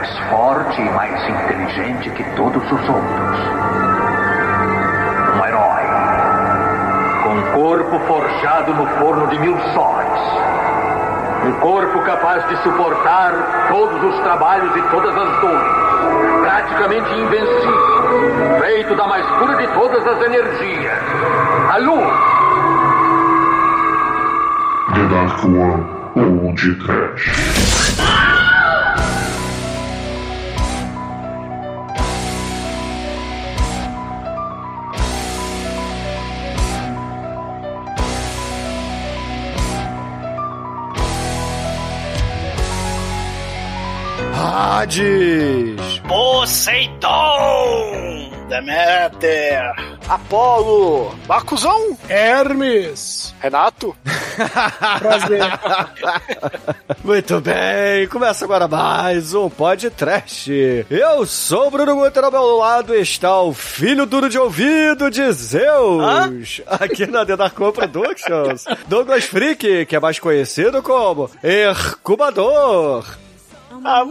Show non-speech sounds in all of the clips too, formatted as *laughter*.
mais forte e mais inteligente que todos os outros. Um herói. Com um corpo forjado no forno de mil sóis. Um corpo capaz de suportar todos os trabalhos e todas as dores. Praticamente invencível. Feito da mais pura de todas as energias. A luz. The Dark One ou de Trash. Hades! Poseidon! Deméter, Apolo! Bacuzão, Hermes. Renato, *laughs* Prazer. *laughs* Muito bem, começa agora mais um podcast. Eu sou o Bruno Guter, ao meu lado está o filho duro de ouvido de Zeus, aqui na The Darko Productions, *laughs* Douglas Freak, que é mais conhecido como Hercubador. A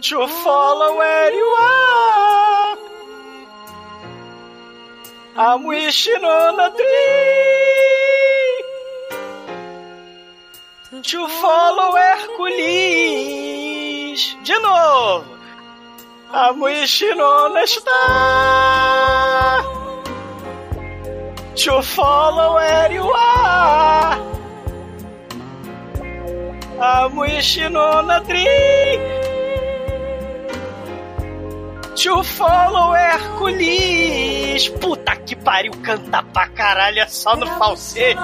to follow where you are. I'm wishing on a dream to follow Hercules. De novo. I'm wishing on a star to follow where you are. I'm wishing on a dream to follow Hercules. Puta que pariu, canta pra caralho, é só no falsete.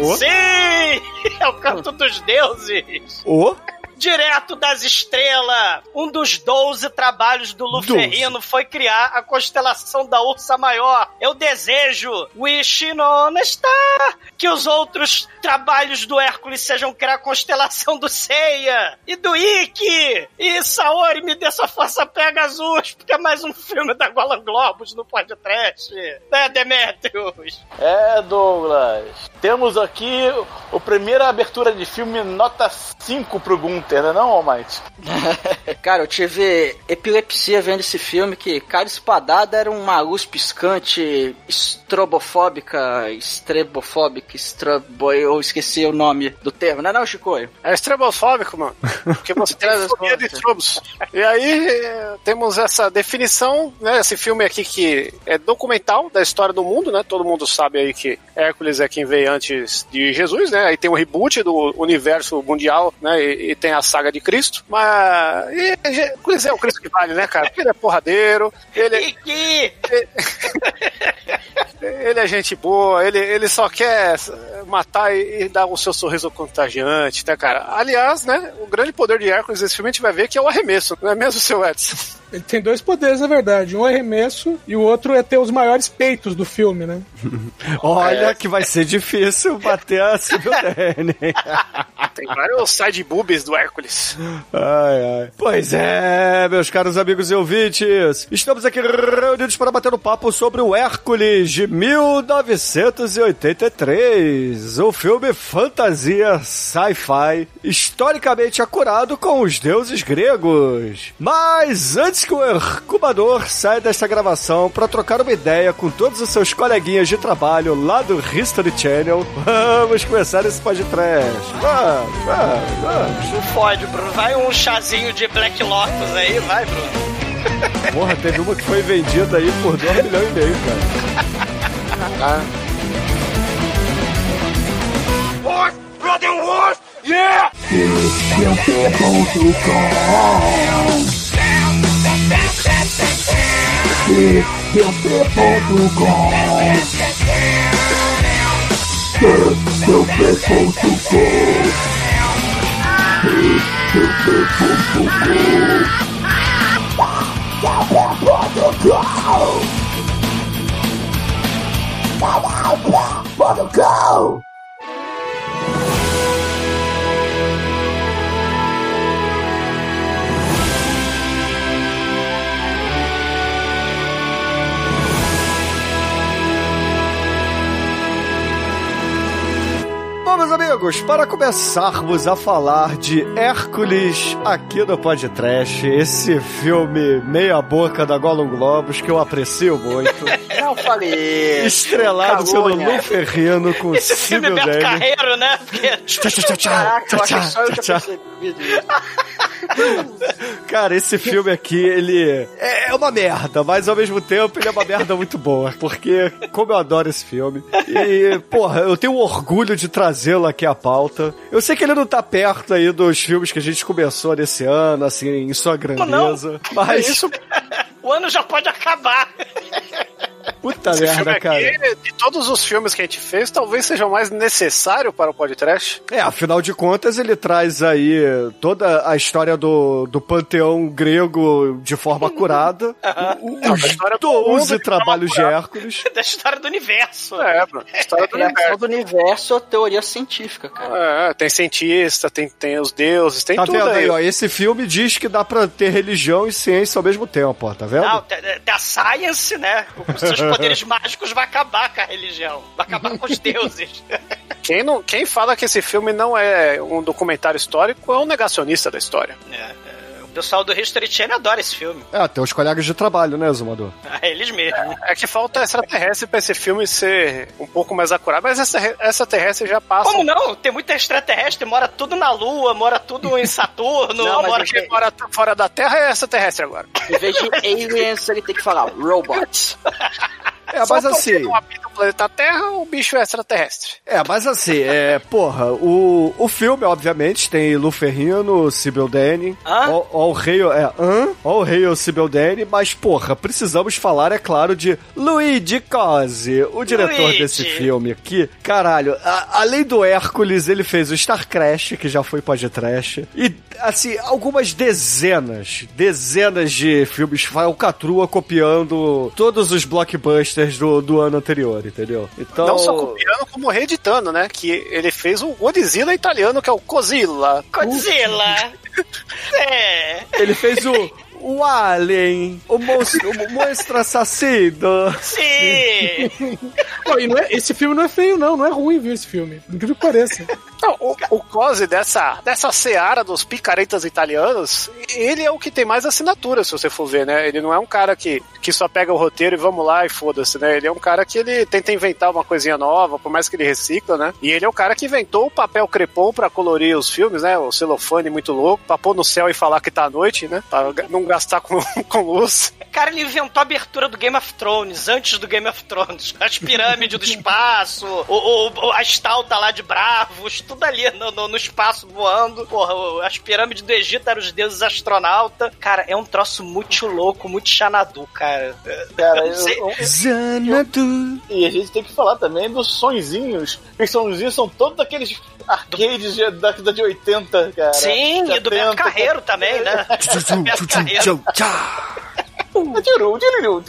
Ô? Sim, *laughs* é o canto dos deuses. O Direto das estrelas, um dos 12 trabalhos do Luferrino foi criar a constelação da Ursa Maior. Eu desejo, wishing on a star, que os outros trabalhos do Hércules sejam criar a constelação do Seiya e do Ikki. E Saori me dê sua força Pegasus, porque é mais um filme da Golan Globus no podcast. Né, Demetrius? É, Douglas. Temos aqui o primeira abertura de filme nota 5 pro Gunter, né não, Almighty? *laughs* Cara, eu tive epilepsia vendo esse filme que cada espadada era uma luz piscante, estrobofóbica, estrebofóbica, estrobo... Eu esqueci o nome do termo, não é não, Chicoio? É estrobofóbico, mano. Porque você tem fobia de estrobos. E aí eh, temos essa definição, né? Esse filme aqui que é documental da história do mundo, né? Todo mundo sabe aí que Hércules é quem veio antes de Jesus, né? Aí tem o reboot do universo mundial, né? E, e tem a saga de Cristo. Mas e, Hércules é o Cristo que vale, né, cara? Porque ele é porradeiro, *laughs* ele, é! *laughs* ele é gente boa, ele, ele só quer matar e, e dar o seu sorriso contagiante, né, cara? Aliás, né, o grande poder de Hércules nesse filme a gente vai ver que é o arremesso, não é mesmo, seu Edson? Ele tem dois poderes, na verdade. Um é arremesso e o outro é ter os maiores peitos do filme, né? *laughs* Olha que vai ser difícil bater a Sibyl Dane. *laughs* Tem vários side boobies do Hércules. Ai, ai. Pois é, meus caros amigos e ouvintes, estamos aqui reunidos para bater um papo sobre o Hércules de 1983, o filme fantasia sci-fi, historicamente acurado com os deuses gregos. Mas antes Antes que o incubador saia desta gravação para trocar uma ideia com todos os seus coleguinhas de trabalho lá do History Channel, vamos começar esse podcast. Vamos, vamos, vamos. Não pode, Bruno. Vai um chazinho de Black Lotus aí, vai, Bruno. Porra, teve uma que foi vendida aí por 2 milhões e meio, cara. What? brother, and yeah. Yeah! TPP.com TPP.com TPP.com Bom, meus amigos, para começarmos a falar de Hércules aqui no Podcast, esse filme meia boca da Gollum Globos que eu aprecio muito. *laughs* Não falei. Estrelado pelo. Lu Ferrino com Esse filme é Beto. Carreiro, né? Porque Tchá, tchá, tchá, tchá, Caraca, eu tchá, acho que só eu tchá, já tchá. percebi isso. Cara, esse filme aqui, ele é uma merda, mas ao mesmo tempo ele é uma merda muito boa, porque como eu adoro esse filme. E, porra, eu tenho orgulho de trazê-lo aqui à pauta. Eu sei que ele não tá perto aí dos filmes que a gente começou nesse ano, assim, em sua grandeza. Mas, Isso, *laughs* o ano já pode acabar. Puta esse filme merda, cara. aqui, de todos os filmes que a gente fez, talvez seja o mais necessário para o podcast. É, afinal de contas, ele traz aí toda a história do, do panteão grego de forma curada. a Os história do mundo 12 de forma trabalhos de. Hércules. *laughs* da história do universo. É, bro. História do universo. do universo é teoria científica, cara. É, tem cientista, tem, tem os deuses, tem Tá tudo vendo aí, aí. ó? Esse filme diz que dá pra ter religião e ciência ao mesmo tempo, ó. Tá vendo? Não, da- da- da science, né? *laughs* seus poderes mágicos vai acabar com a religião. Vai acabar com os *laughs* deuses. Quem, não, quem fala que esse filme não é um documentário histórico é um negacionista da história. É, é, o pessoal do History Channel adora esse filme. É, tem os colegas de trabalho, né, Zumador? É *laughs* eles mesmos. É que falta extraterrestre pra esse filme ser um pouco mais acurado, mas essa extraterrestre já passa. Como não? Tem muita extraterrestre, mora tudo na Lua, mora tudo em *laughs* Saturno, Não, mora mas quem mora fora da Terra é extraterrestre agora. Em vez de aliens, ele tem que falar robots. É, Só mas assim. Planeta Terra, o bicho é extraterrestre. É, mas assim, é. Porra, o, o filme, obviamente, tem Lu Ferrino, Sibyl o rei. É, hã? Ó o rei o Sibyl Dane, mas, porra, precisamos falar, é claro, de Luigi Cosi, o diretor Luigi. desse filme aqui. Caralho, a- além do Hércules, ele fez o Star Crash, que já foi podcast. E, assim, algumas dezenas, dezenas de filmes falcatrua copiando todos os blockbusters do, do ano anterior, entendeu? Então. Não só copiando, como reeditando, né? Que ele fez o Godzilla italiano, que é o Cozilla. Godzilla. *laughs* é. Ele fez o. O Alien, o monstro, o monstro assassino. Sim. Pô, e não é- esse filme não é feio, não. Não é ruim, viu, esse filme. Incrível que pareça. Não, o, o Cosi dessa, dessa seara dos picaretas italianos, ele é o que tem mais assinatura, se você for ver, né? Ele não é um cara que, que só pega o roteiro e vamos lá e foda-se, né? Ele é um cara que ele tenta inventar uma coisinha nova, por mais que ele recicla, né? E ele é o cara que inventou o papel crepom pra colorir os filmes, né? O celofane muito louco, pra pôr no céu e falar que tá à noite, né? Pra não gastar com, *laughs* com luz. Cara, ele inventou a abertura do Game of Thrones, antes do Game of Thrones. *laughs* As pirâmides do espaço, o, o- a estalta lá de Bravos, tudo ali no, no- no espaço voando. Porra, o- as pirâmides do Egito eram os deuses astronautas. Cara, é um troço muito louco, muito xanadu, cara. Cara, Eu não sei. eu- eu- Xanadu. e a gente tem que falar também dos sonzinhos. Os sonzinhos são todos daqueles arcades de, da década de 80, cara. Sim, e do Beto 70. Carreiro também, né? *laughs* Beto Carreiro. Tiru, tiru.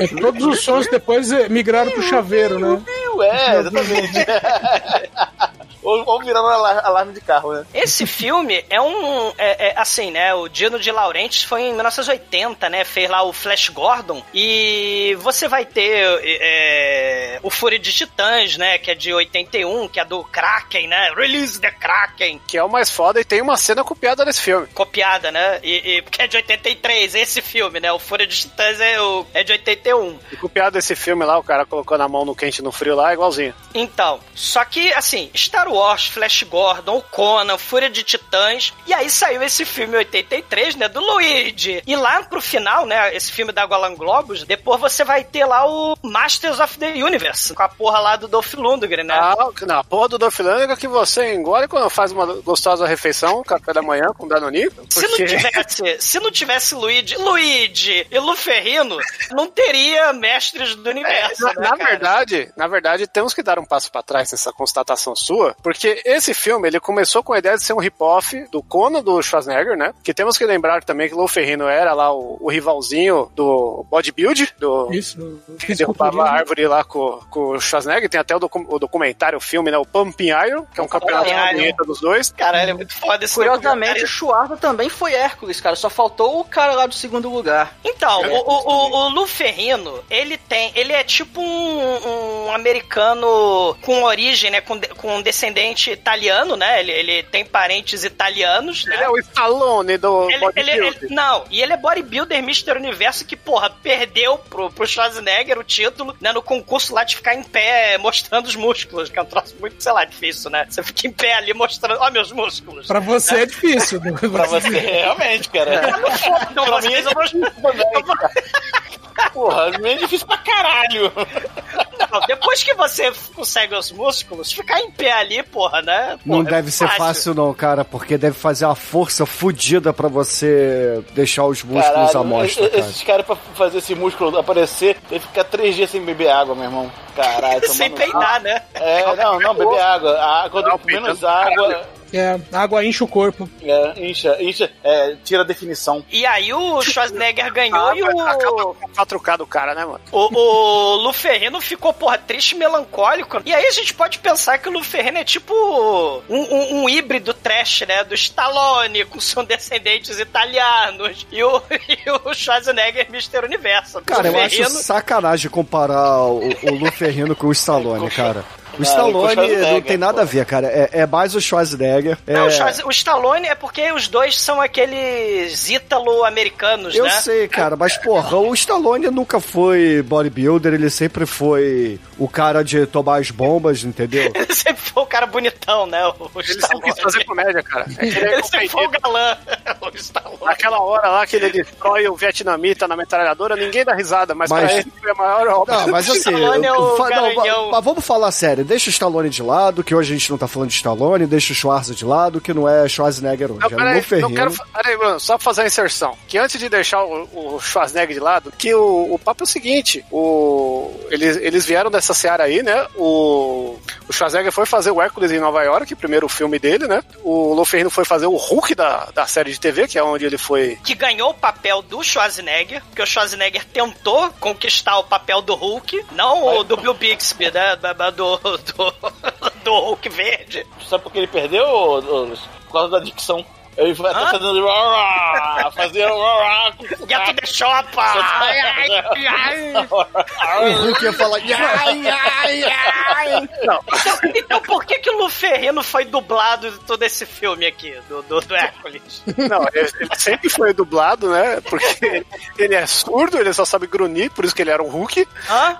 É, todos os sons depois eh, migraram pro chaveiro, né? É, exatamente. *laughs* ou, ou virando alar- alarme de carro, né? Esse filme é um. É, é, assim, né? O Dino de Laurentiis foi em 1980, né? Fez lá o Flash Gordon. E você vai ter é, o Fúria de Titãs, né? Que é de 81, que é do Kraken, né? Release the Kraken. Que é o mais foda e tem uma cena copiada desse filme. Copiada, né? E, e- porque é de 83, esse filme, né? O Fúria de Titãs é, o, é de 81. E copiado esse filme lá, o cara colocando a mão no quente e no frio lá, igualzinho. Então, só que, assim, Star Wars, Flash Gordon, Conan, Fúria de Titãs, e aí saiu esse filme em 83, né, do Luigi. E lá pro final, né, esse filme da Golan Globus, depois você vai ter lá o Masters of the Universe, com a porra lá do Dolph Lundgren, né? Ah, não, a porra do Dolph Lundgren que você engole quando faz uma gostosa refeição, café da manhã com Danonito. Se não tivesse, se não tivesse Luigi, Luigi e Luferrino, não teria mestres do universo, na, né, na verdade, na verdade, temos que dar um passo pra trás nessa constatação sua, porque esse filme ele começou com a ideia de ser um rip-off do Conan do Schwarzenegger, né? Que temos que lembrar também que Lou Ferrino era lá o, o rivalzinho do bodybuild, do Isso. no que derrubava a fisiculturismo. árvore lá com, com o Schwarzenegger. Tem até o, docu- o documentário, o filme, né? O Pumping Iron, que é um campeonato bonito dos dois. Caralho, é muito foda esse Curiosamente, o. Schwarza também foi Hércules, cara. Só faltou o cara lá do segundo lugar. Então, o, o, o, o Lu Ferrino, ele tem. Ele é tipo um, um americano com origem, né? Com, de- com descendente italiano, né? Ele, ele tem parentes italianos, né? Ele é o Stallone do Ele- ele- bodybuilder. ele- não, e ele é bodybuilder Mr. Universo que, porra, perdeu pro, pro Schwarzenegger o título, né, no concurso lá de ficar em pé mostrando os músculos, que é um troço muito, sei lá, difícil, né? Você fica em pé ali mostrando, ó, meus músculos. Pra você é difícil. né? *laughs* Pra você, realmente, cara. Não, pra mim é vocês, eu vou- difícil também, cara. Porra, pra mim é difícil pra caralho. Não, depois que você consegue os músculos, ficar em pé ali, porra, né? Não Porra, é deve ser fácil não, cara, porque deve fazer uma força fodida pra você deixar os músculos Caralho, à mostra, cara. esses caras pra fazer esse músculo aparecer, tem que ficar três dias sem beber água, meu irmão. Caralho, *laughs* Sem tomando- peidar, né? É, não, não, beber água. A- Quando Não, menos água, É, a água enche o corpo. é, incha, incha, é, tira a definição. E aí o Schwarzenegger ganhou e o, Acaba com o 4K do cara, né, mano? o, o Luferrino ficou, porra, triste e melancólico. E aí a gente pode pensar que o Luferrino é tipo um, um- um híbrido trash, né? Do Stallone, com seus descendentes italianos. E o, *laughs* e o Schwarzenegger Mr. Universo. Cara, eu acho Luferrino- sacanagem comparar o, o Lu Ferrino com o Stallone, cara. O Não, o Stallone Schwarzenegger, não tem nada a ver, cara. É, é mais o Schwarzenegger. É, Não, o, Schwarze- o Stallone é porque os dois são aqueles ítalo-americanos, eu né? sei, cara, mas porra, o Stallone nunca foi bodybuilder, ele sempre foi o cara de tomar as bombas, entendeu? *laughs* Ele sempre foi o cara bonitão, né? O Ele sempre quis fazer comédia, cara. *laughs* É que ele é Ele sempre foi o galã. *laughs* O Stallone. Naquela hora lá que ele destrói o vietnamita na metralhadora, ninguém dá risada, mas, Mas- pra ele foi a maior obra. Não, mas assim, Stallone é o não, mas vamos falar sério, deixa o Stallone de lado, que hoje a gente não tá falando de Stallone, deixa o Schwarza de lado, que não é Schwarzenegger hoje, Não, é o peraí, Lu Ferrino. não quero. Peraí, Bruno, só pra fazer a inserção. Que antes de deixar o, o Schwarzenegger de lado, que o, o papo é o seguinte: o, eles, eles vieram dessa seara aí, né? O, o Schwarzenegger foi fazer o Hércules em Nova York, o primeiro filme dele, né? O Loferrino foi fazer o Hulk da, da série de TV, que é onde ele foi. que ganhou o papel do Schwarzenegger, porque o Schwarzenegger tentou conquistar o papel do Hulk, não o do Bill Bixby, né? Do, do, do, *laughs* do Hulk verde. Sabe por que ele perdeu, Luiz? Por causa da dicção. Ele foi até Hã? fazendo. rá, com Get to the shop! Ai, ai, ai. O Hulk ia falar, ai, ai, ai. Então, então por que que o Luferrino foi dublado de todo esse filme aqui, do, do, do Hércules? Não, ele, ele sempre foi dublado, né? Porque ele, ele é surdo, ele só sabe grunir, por isso que ele era um Hulk. Hã?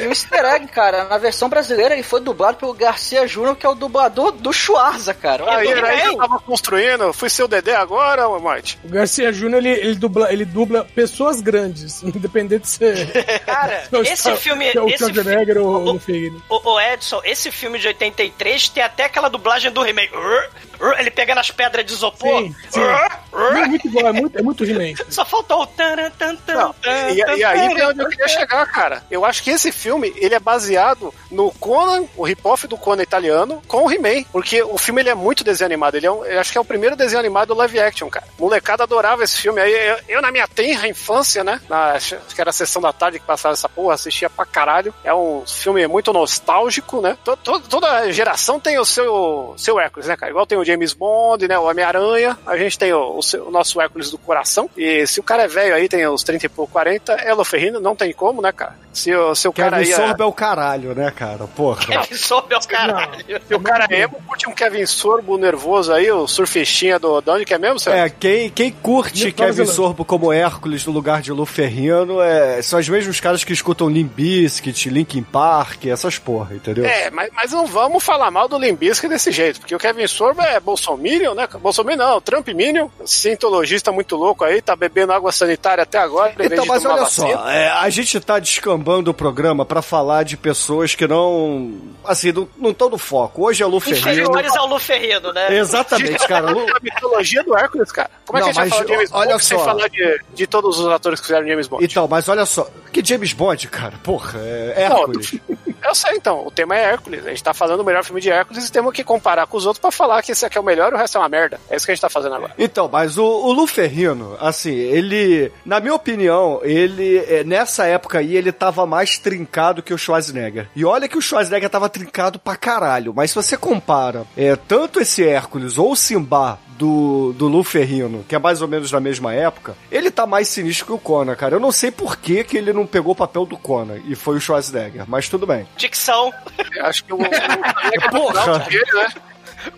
E o easter egg, cara, na versão brasileira ele foi dublado pelo Garcia Júnior, que é o dublador do Schwarza, cara. Aí era aí eu tava construindo. Fui seu Dedé agora, Mate. O Garcia Júnior, ele, ele, dubla, ele dubla pessoas grandes, *laughs* independente de ser... Cara, *laughs* se é o esse filme. se é o Esse Schwarzenegger ou o- o Ferreiro. Ô, ô, Edson, esse filme de 83 tem até aquela dublagem do ur, Ele pegando as pedras de isopor. Sim, sim. É muito igual, é muito, é muito *laughs* He-Man. Só faltou o tan, tan, tan, Não, tan, e, e aí é onde eu queria chegar, cara. Eu acho que esse filme, ele é baseado no Conan, o rip-off do Conan italiano, com o He-Man. Porque o filme, ele é muito desenho animado. Ele é um, acho que é o primeiro desenho animado live action, cara. Molecada adorava esse filme. Aí eu, eu, na minha tenra infância, né? Na, acho que era a sessão da tarde que passava essa porra, assistia pra caralho. É um filme muito nostálgico, né? To- to- toda geração tem o seu, seu Hércules, né, cara? Igual tem o James Bond, né? O Homem-Aranha. A gente tem o, o seu- o nosso Hércules do coração. E se o cara é velho aí, tem uns 30 e pouco, 40, é não tem como, né, cara? Se o seu cara Kevin aí. é- Sorbo é o caralho, né, cara? Porra. *laughs* Kevin Sorbo é o caralho. Se o cara é emo, curte um Kevin Sorbo nervoso aí, o surfistinha do. De onde que é mesmo, Sérgio? É, quem, quem curte De Kevin. Sorbo como Hércules no lugar de Lu Ferrino é, são os mesmos caras que escutam Limp Bizkit, Linkin Park, essas porra, entendeu? É, mas, mas não vamos falar mal do Limbisca desse jeito, porque o Kevin Sorbo é Bolsominion, né? Bolsominion não, Trump Minion, cientologista muito louco aí, tá bebendo água sanitária até agora. Então, mas olha vacina. só, é, a gente tá descambando o programa pra falar de pessoas que não. Assim, não estão no foco. Hoje é Lu Ferrino. Inferiores ao Luferrino, né? Exatamente, cara. Lu- A mitologia do Hércules, cara. Como é Não, que a gente vai falar de James olha Bond sem só. falar de, de todos os atores que fizeram James Bond? Então, mas olha só, que James Bond, cara, porra, é Não, Hércules. *laughs* Eu sei, então. O tema é Hércules. A gente tá falando o melhor filme de Hércules e temos que comparar com os outros pra falar que esse aqui é o melhor e o resto é uma merda. É isso que a gente tá fazendo agora. Então, mas o, o Lu Ferrino, assim, ele, na minha opinião, ele, é, nessa época aí, ele tava mais trincado que o Schwarzenegger. E olha que o Schwarzenegger tava trincado pra caralho, mas se você compara é, tanto esse Hércules ou o Simba do, do Lu Ferrino, que é mais ou menos da mesma época, ele tá mais sinistro que o Conan, cara. Eu não sei por que, que ele não pegou o papel do Conan e foi o Schwarzenegger, mas tudo bem. dicção. Eu acho que o. *laughs* Porra! né?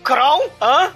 Kron? Hã?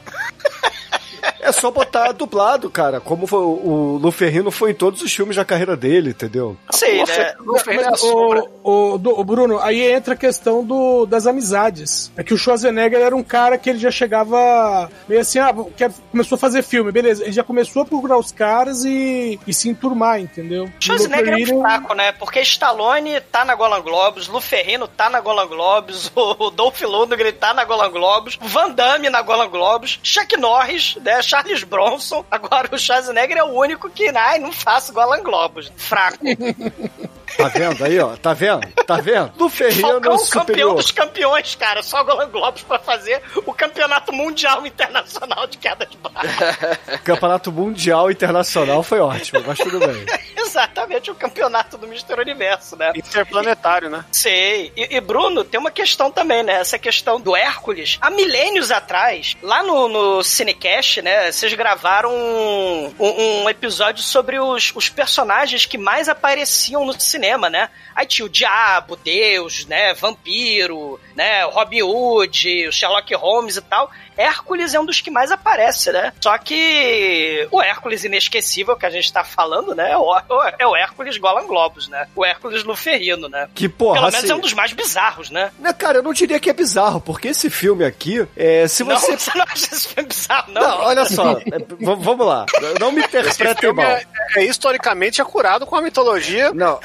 É só botar dublado, cara. Como foi, o Luferrino foi em todos os filmes da carreira dele, entendeu? Sim, né? Mas, o, o, do- o Bruno, aí entra a questão do, das amizades. É que o Schwarzenegger era um cara que ele já chegava meio assim, ah, quer, começou a fazer filme, beleza. Ele já começou a procurar os caras e, e se enturmar, entendeu? Schwarzenegger é um fraco, né? Porque Stallone tá na Golan Globus, Lu Ferrino tá na Golan Globus, *laughs* o Dolph Lundgren tá na Golan Globus, Van Damme na Golan Globus, Chuck Norris, né? Charles Bronson. Agora o Schwarzenegger é o único que, ai, não faço Golan Globus. Fraco. *laughs* Tá vendo aí, ó? Tá vendo? Tá vendo? Luferrino Falcão, campeão superior. dos campeões, cara. Só Golan Globus pra fazer o campeonato mundial internacional de queda de barra. *laughs* Campeonato Mundial Internacional foi ótimo, mas tudo bem. *laughs* Exatamente, o campeonato do Mr. Universo, né? Interplanetário, né? Sei. E, e, Bruno, tem uma questão também, né? Essa questão do Hércules. Há milênios atrás, lá no, no Cinecast, né? Vocês gravaram um, um- um episódio sobre os, os personagens que mais apareciam no cinema, né? Aí tinha o Diabo, Deus, né? Vampiro, né? Robin Hood, Sherlock Holmes e tal. Hércules é um dos que mais aparece, né? Só que o Hércules inesquecível que a gente tá falando, né? É o, é o Hércules Golan Globus, né? O Hércules Luferrino, né? Que porra, Pelo menos assim- é um dos mais bizarros, né? Né, Cara, eu não diria que é bizarro, porque esse filme aqui, é, se Não, você... *laughs* você não acha esse filme bizarro, não? Não, olha só, *laughs* é, vamos lá, não me interpretem mal. é, é historicamente acurado com a mitologia. Não,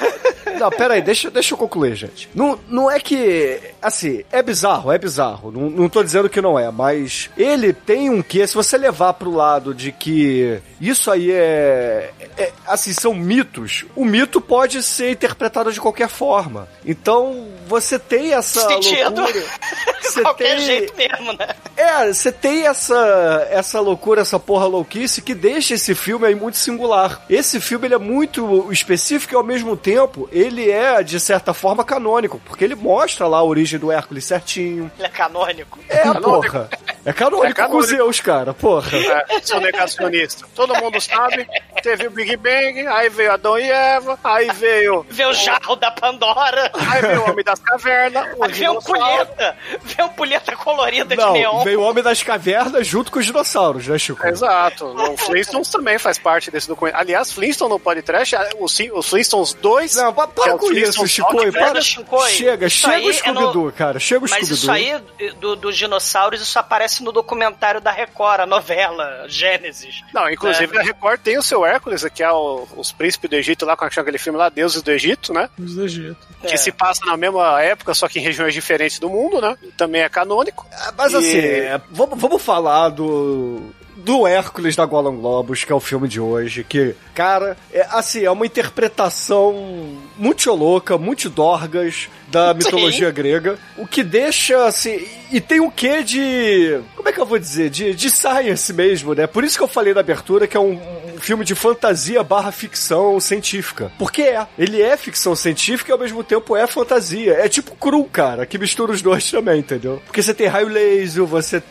não, peraí, deixa, deixa eu concluir, gente. Não, não é que, assim, é bizarro, é bizarro. Não, não tô dizendo que não é, mas ele tem um quê, se você levar pro lado de que isso aí é, é- assim, são mitos, o mito pode ser interpretado de qualquer forma. Então, você tem essa Sentido. loucura. *laughs* De Você qualquer tem- jeito mesmo, né? É, você tem essa, essa loucura, essa porra louquice que deixa esse filme aí muito singular. Esse filme ele é muito específico e ao mesmo tempo ele é, de certa forma, canônico, porque ele mostra lá a origem do Hércules certinho. Ele é canônico. É, porra. É canônico, É canônico. com Zeus, cara, porra. É, sou negacionista. Todo mundo sabe. Teve o Big Bang, aí veio Adão e Eva, aí veio. Vê o jarro da Pandora. Aí veio o Homem das Cavernas, o um dinossauro. pulheta. Vê um pulheta colorida de neon. veio o Homem das Cavernas junto com os dinossauros, né, Chico? Exato. O Flintstones também faz parte desse documento. Aliás, Flintstone no podcast, os Sim- os Flintstones 2. Não, é para o com isso, Flintstones Chico. Para. Chega, chega aí o é no- Cara. Chega o Mas isso aí, do- dos dinossauros, isso aparece no documentário da Record, a novela Gênesis. Não, inclusive a Record tem o seu Hércules, que é o- os príncipes do Egito lá, com aquele filme lá, Deuses do Egito, né? Os do Egito. Que É. se passa na mesma época, só que em regiões diferentes do mundo, né? Também é canônico. Mas E- assim, é, vamos, vamos falar do. Do Hércules da Golan Globus, que é o filme de hoje, que, cara, é assim, é uma interpretação muito louca, muito dorgas da mitologia grega, o que deixa, assim, e tem um quê de, como é que eu vou dizer, de, de science mesmo, né? Por isso que eu falei na abertura que é um, um filme de fantasia barra ficção científica, porque é, ele é ficção científica e ao mesmo tempo é fantasia, é tipo cru, cara, que mistura os dois também, entendeu? Porque você tem raio laser, você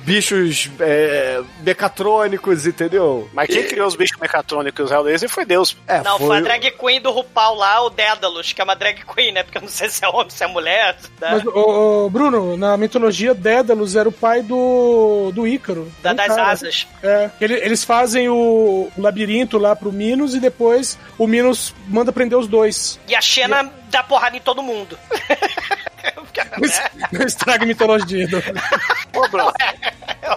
bichos é, mecatrônicos, entendeu? Mas quem criou os bichos mecatrônicos e os Hellraiser foi Deus. É, Não, foi... a drag queen do RuPaul lá, o Dédalus, que é uma drag queen, né? Porque eu não sei se é homem, se é mulher. Né? Mas, ô, ô, Bruno, na mitologia, Dédalus era o pai do, do Ícaro. Da- Um das cara. asas. É, ele- eles fazem o, o labirinto lá pro Minos e depois o Minos manda prender os dois. E a Xena dá porrada em todo mundo. *laughs* Não estraga a mitologia. do- Ô, Bruno,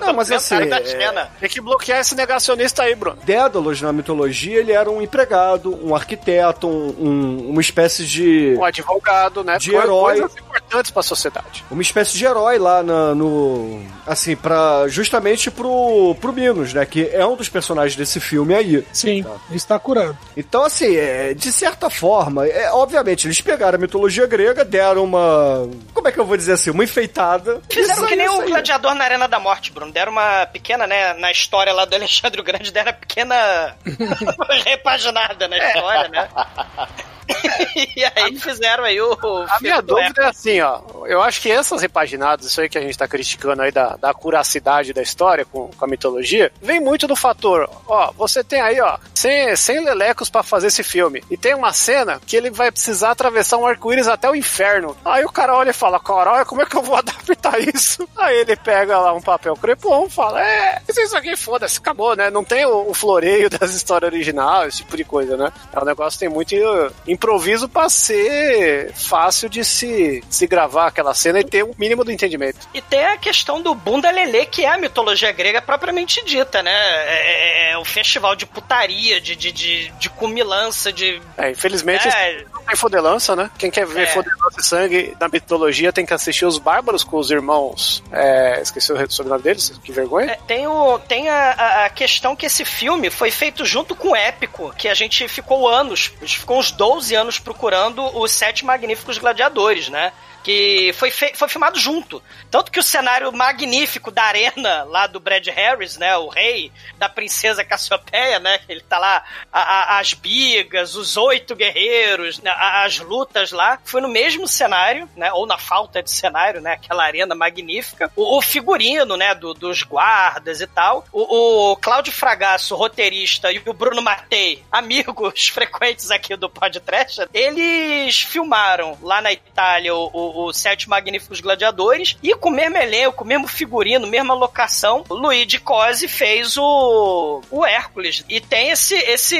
Não, mas assim, da é- tem que bloquear esse negacionista aí, Bruno. Dédalus, na mitologia, ele era um empregado, um arquiteto, um- um- uma espécie de... Um advogado, né? De herói. Coisas importantes pra sociedade. uma espécie de herói lá na- no. Assim, para justamente pro, pro Minos, né? Que é um dos personagens desse filme aí. Sim, ele está curado. Então, assim, é, de certa forma, é, obviamente, eles pegaram a mitologia grega, deram uma. Como é que eu vou dizer assim? Uma enfeitada. Fizeram Isso que nem isso o. Gladiador na Arena da Morte, Bruno. Deram uma pequena, né, na história lá do Alexandre o Grande, deram uma pequena *laughs* *laughs* repaginada na história, né? *laughs* *laughs* e aí fizeram aí o. o A minha dúvida é assim, ó. Eu acho que essas repaginadas, isso aí que a gente tá criticando aí da, da curacidade da história com, com a mitologia, vem muito do fator, ó, você tem aí, ó, 100, 100 lelecos pra fazer esse filme. E tem uma cena que ele vai precisar atravessar um arco-íris até o inferno. Aí o cara olha e fala, caralho, como é que eu vou *laughs* adaptar isso? Aí ele pega lá um papel crepom e fala, é, isso aqui foda-se, acabou, né? Não tem o, o floreio *laughs* das histórias originais, esse tipo de coisa, né? É um negócio que tem muito uh, improviso pra ser fácil de se, se gravar aquela cena e ter um mínimo do entendimento. E tem a questão do bunda lelê, que é a mitologia grega propriamente dita, né? É, é o festival de putaria, de, de, de, de cumilança, de. É, infelizmente É. não tem fodelança, né? Quem quer ver É. fodelança e sangue na mitologia tem que assistir os Bárbaros com os irmãos. É, esqueci o sobrenome deles, que vergonha. É, tem o, tem a, a- a questão que esse filme foi feito junto com o Épico, que a gente ficou anos, a gente ficou uns 12 anos procurando os Sete Magníficos Gladiadores, né? Que foi, foi filmado junto. Tanto que o cenário magnífico da arena lá do Brad Harris, né? O rei da princesa Cassiopeia, né? Ele tá lá, a- a- as bigas, os oito guerreiros, né, as lutas lá. Foi no mesmo cenário, né? Ou na falta de cenário, né? Aquela arena magnífica. O, o figurino, né? do- dos guardas e tal. O, o Cláudio Fragasso, roteirista, e o Bruno Matei, amigos *laughs* frequentes aqui do podcast, eles filmaram lá na Itália o, o, o Sete Magníficos Gladiadores e com o mesmo elenco, mesmo figurino, mesma locação, Luigi Cosi fez o, o Hércules. E tem esse, esse,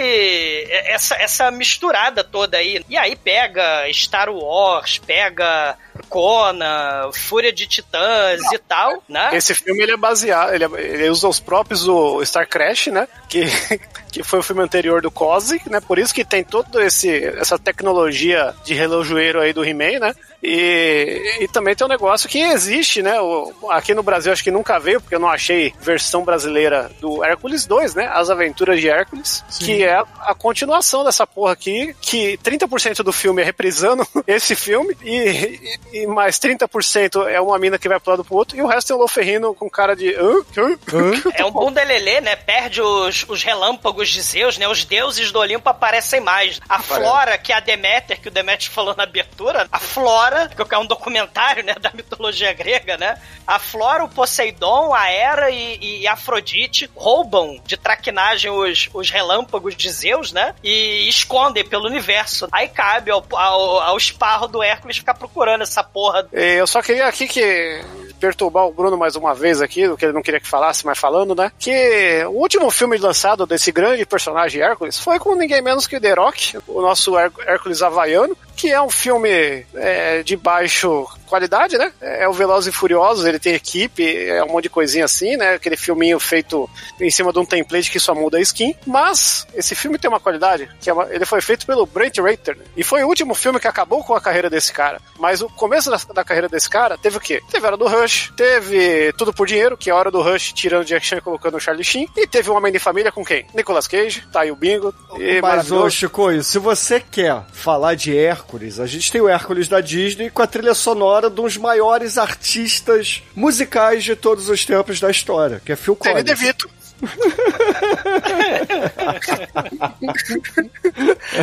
essa, essa misturada toda aí. E aí pega Star Wars, pega Conan, Fúria de Titãs e tal, né? Esse filme ele é baseado, ele, é- ele usa os próprios o Star Crash, né? Que, *laughs* que foi o filme anterior do Cosi, né? Por isso que tem toda essa tecnologia de relojoeiro aí do He-Man, né? E, e também tem um negócio que existe, né? O, aqui no Brasil acho que nunca veio, porque eu não achei versão brasileira do Hércules 2, né? As Aventuras de Hércules, que é a, a continuação dessa porra aqui, que 30% do filme é reprisando *laughs* esse filme e, e, e mais 30% é uma mina que vai pro lado pro outro, e o resto é o Loferrino com cara de. "Hã? Hã? *laughs* É um bundelelê, né? Perde os, os relâmpagos de Zeus, né? Os deuses do Olimpo aparecem mais. A Flora, que é a Deméter, que o Deméter falou na abertura, a Flora, que é um documentário, né? Da mitologia grega, né? A Flora, o Poseidon, a Hera e, e Afrodite roubam de traquinagem os, os relâmpagos de Zeus, né? E escondem pelo universo. Aí cabe ao, ao, ao esparro do Hércules ficar procurando essa porra. Eu só queria aqui que perturbar o Bruno mais uma vez aqui, o que ele não queria que falasse, mas falando, né? Que o último filme lançado desse grande personagem Hércules foi com ninguém menos que o The Rock, o nosso Her- Hércules havaiano, que é um filme é, de baixo qualidade, né? É o Velozes e Furiosos, ele tem equipe, é um monte de coisinha assim, né? Aquele filminho feito em cima de um template que só muda a skin. Mas esse filme tem uma qualidade, que é uma- ele foi feito pelo Brent Rater, né? e foi o último filme que acabou com a carreira desse cara. Mas o começo da, da carreira desse cara teve o quê? Teve a Hora do Rush, teve Tudo por Dinheiro, que é a Hora do Rush tirando Jack Chan e colocando o Charlie Sheen, e teve o Homem de Família com quem? Nicolas Cage, tá aí o bingo. E Mas, ô. Chicoio, se você quer falar de Hércules, a gente tem o Hércules da Disney com a trilha sonora de um dos maiores artistas musicais de todos os tempos da história, que é Phil Danny Collins. DeVito. *laughs*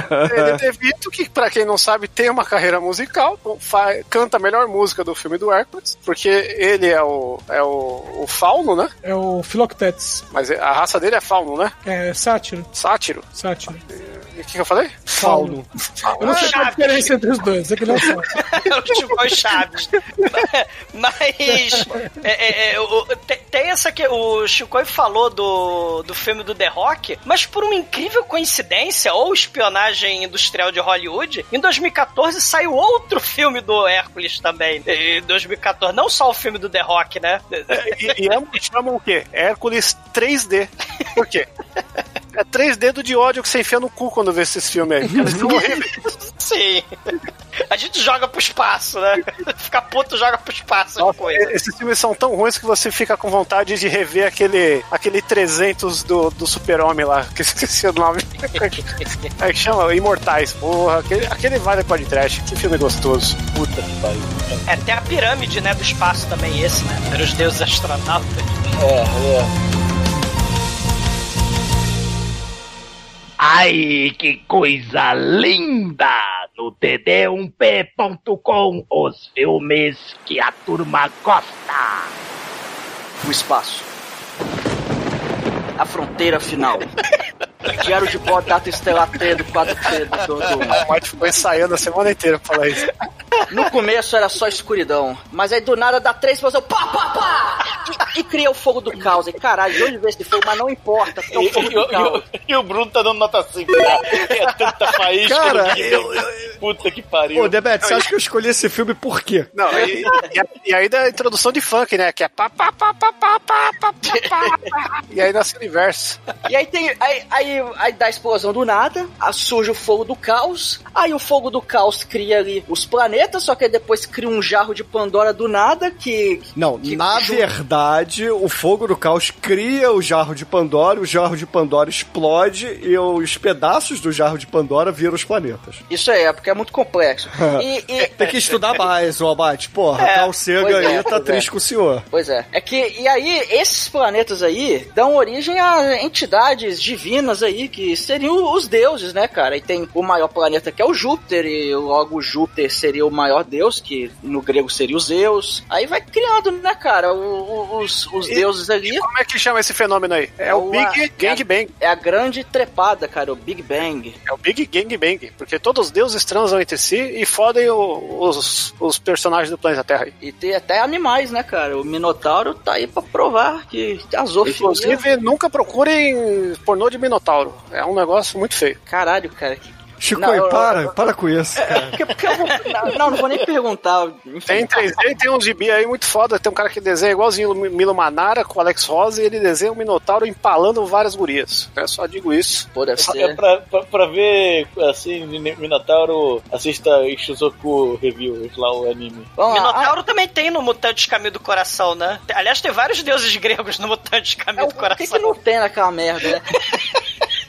Danny DeVito, que pra quem não sabe tem uma carreira musical, canta a melhor música do filme do Hércules, porque ele é o, é o, o fauno, né? É o Philoctetes. Mas a raça dele é fauno, né? É sátiro. Sátiro. Sátiro. O que, que eu falei? Fauno. Eu não sei qual a Chaves. diferença entre os dois, é que não sabe. o *laughs* Chico Chaves. *laughs* Mas é, é, é, o- tem, tem essa que o Chico falou do, do filme do The Rock, mas por uma incrível coincidência ou espionagem industrial de Hollywood, em 2014 saiu outro filme do Hércules também. Em 2014, não só o filme do The Rock, né? E, e ambos chamam o quê? Hércules 3D. Por quê? *laughs* É 3D de ódio que você enfia no cu quando vê esses filmes aí. Eles *laughs* são horríveis. Sim. A gente joga pro espaço, né? Fica puto, joga pro espaço. Nossa, coisa. esses filmes são tão ruins que você fica com vontade de rever aquele, aquele 300 do, do Super-Homem lá, que eu esqueci o nome. *laughs* É que chama Imortais, porra. Aquele, aquele vale para de trash. Que filme gostoso. Puta que pariu. É até a pirâmide, né, do espaço também esse, né? Era os deuses astronautas. É, é. Ai, que coisa linda! no td1p.com os filmes que a turma gosta. O espaço. A fronteira final. *laughs* Diário de bordo, data estelar T do 4T do, do, do... O Mike ficou ensaiando a semana inteira pra falar isso. No começo era só escuridão, mas aí do nada dá três explosão, pá, pá, pá! E, e cria o fogo do caos. E caralho, de onde veio esse fogo? Mas não importa, porque é o fogo E, do caos. e o- e o Bruno tá dando nota 5, né? É tanta faísca. Cara, no dia. Puta que pariu. Ô, Debete, você acha que eu escolhi esse filme por quê? Não, e, e, e aí da introdução de funk, né? Que é pá, pá, pá, pá, pá, pá, pá, pá, pá. E aí nasce o universo. E aí tem. Aí, aí, aí dá a explosão do nada, surge o fogo do caos. Aí o fogo do caos cria ali os planetas, só que aí depois cria um jarro de Pandora do nada que. Não, que na verdade, o fogo do caos cria o jarro de Pandora, o jarro de Pandora explode e os pedaços do jarro de Pandora viram os planetas. Isso aí, é porque é muito complexo. *laughs* E, e- *laughs* Tem que estudar mais, o Abate. Porra, É, Carl Sagan pois é, aí tá pois triste é. com o senhor. Pois é. É que, e aí, esses planetas aí dão origem a entidades divinas aí, que seriam os deuses, né, cara? E tem o maior planeta que é o Júpiter, e logo Júpiter seria o maior deus, que no grego seria o Zeus. Aí vai criando, né, cara, o- o- os, os E- deuses ali. Como é que chama esse fenômeno aí? É o O- Big a- Gang Bang. É a grande trepada, cara, o Big Bang. É o Big Gang Bang. Porque todos os deuses transam entre si e fodem o- os, os personagens do planeta Terra aí. E tem até animais, né, cara? O Minotauro tá aí pra provar que a zoofilia... Inclusive, nunca procurem pornô de Minotauro. É um negócio muito feio. Caralho, cara, que Chico, Não, eu- para, para com isso, cara. Porque, porque eu vou, não, não, vou nem perguntar. Enfim. Tem 3D e tem uns gibi aí muito foda. Tem um cara que desenha igualzinho o Milo Manara com o Alex Rosa e ele desenha um Minotauro empalando várias gurias. Eu só digo isso. Pô, deve É ser. pra, pra, pra ver, assim, Minotauro, assista Ishizoku Review, lá o anime. Lá. Minotauro também tem no Mutantes Caminho do Coração, né? Aliás, tem vários deuses gregos no Mutantes Ah, Caminho o do que, Coração. que não tem naquela merda, né? *laughs*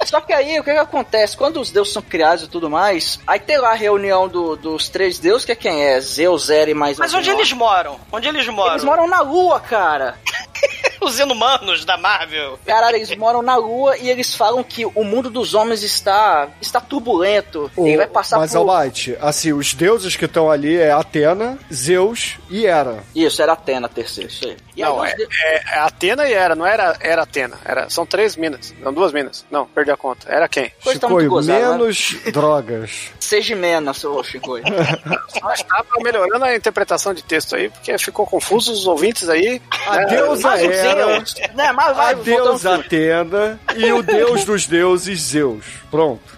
Só que aí, o que que acontece? Quando os deuses são criados e tudo mais, aí tem lá a reunião do- dos três deuses, que é quem é? Zeus, Hera e mais Mas onde eles moram? Onde eles moram? Eles moram na lua, cara. *laughs* Os inumanos da Marvel. Caralho, eles moram na lua e eles falam que o mundo dos homens está está turbulento. O- Ele vai passar Mas, por... Almighty, assim, os deuses que estão ali é Atena, Zeus e Hera. Isso, era Atena a terceira, isso aí. E Não, é, de- é, é Atena e Era, não era, era Atena. Era, são três minas. Não, duas minas. Não, perdi a conta. Era quem? Coisa tá Chico, muito gozada, né? menos *laughs* drogas. Seja menos, ô Chico. Mas tava melhorando a interpretação de texto aí, porque ficou confuso os ouvintes aí. A né? deusa Mas Zeus, né? Mas vai, a deusa Atena e o deus dos deuses, Zeus. Pronto.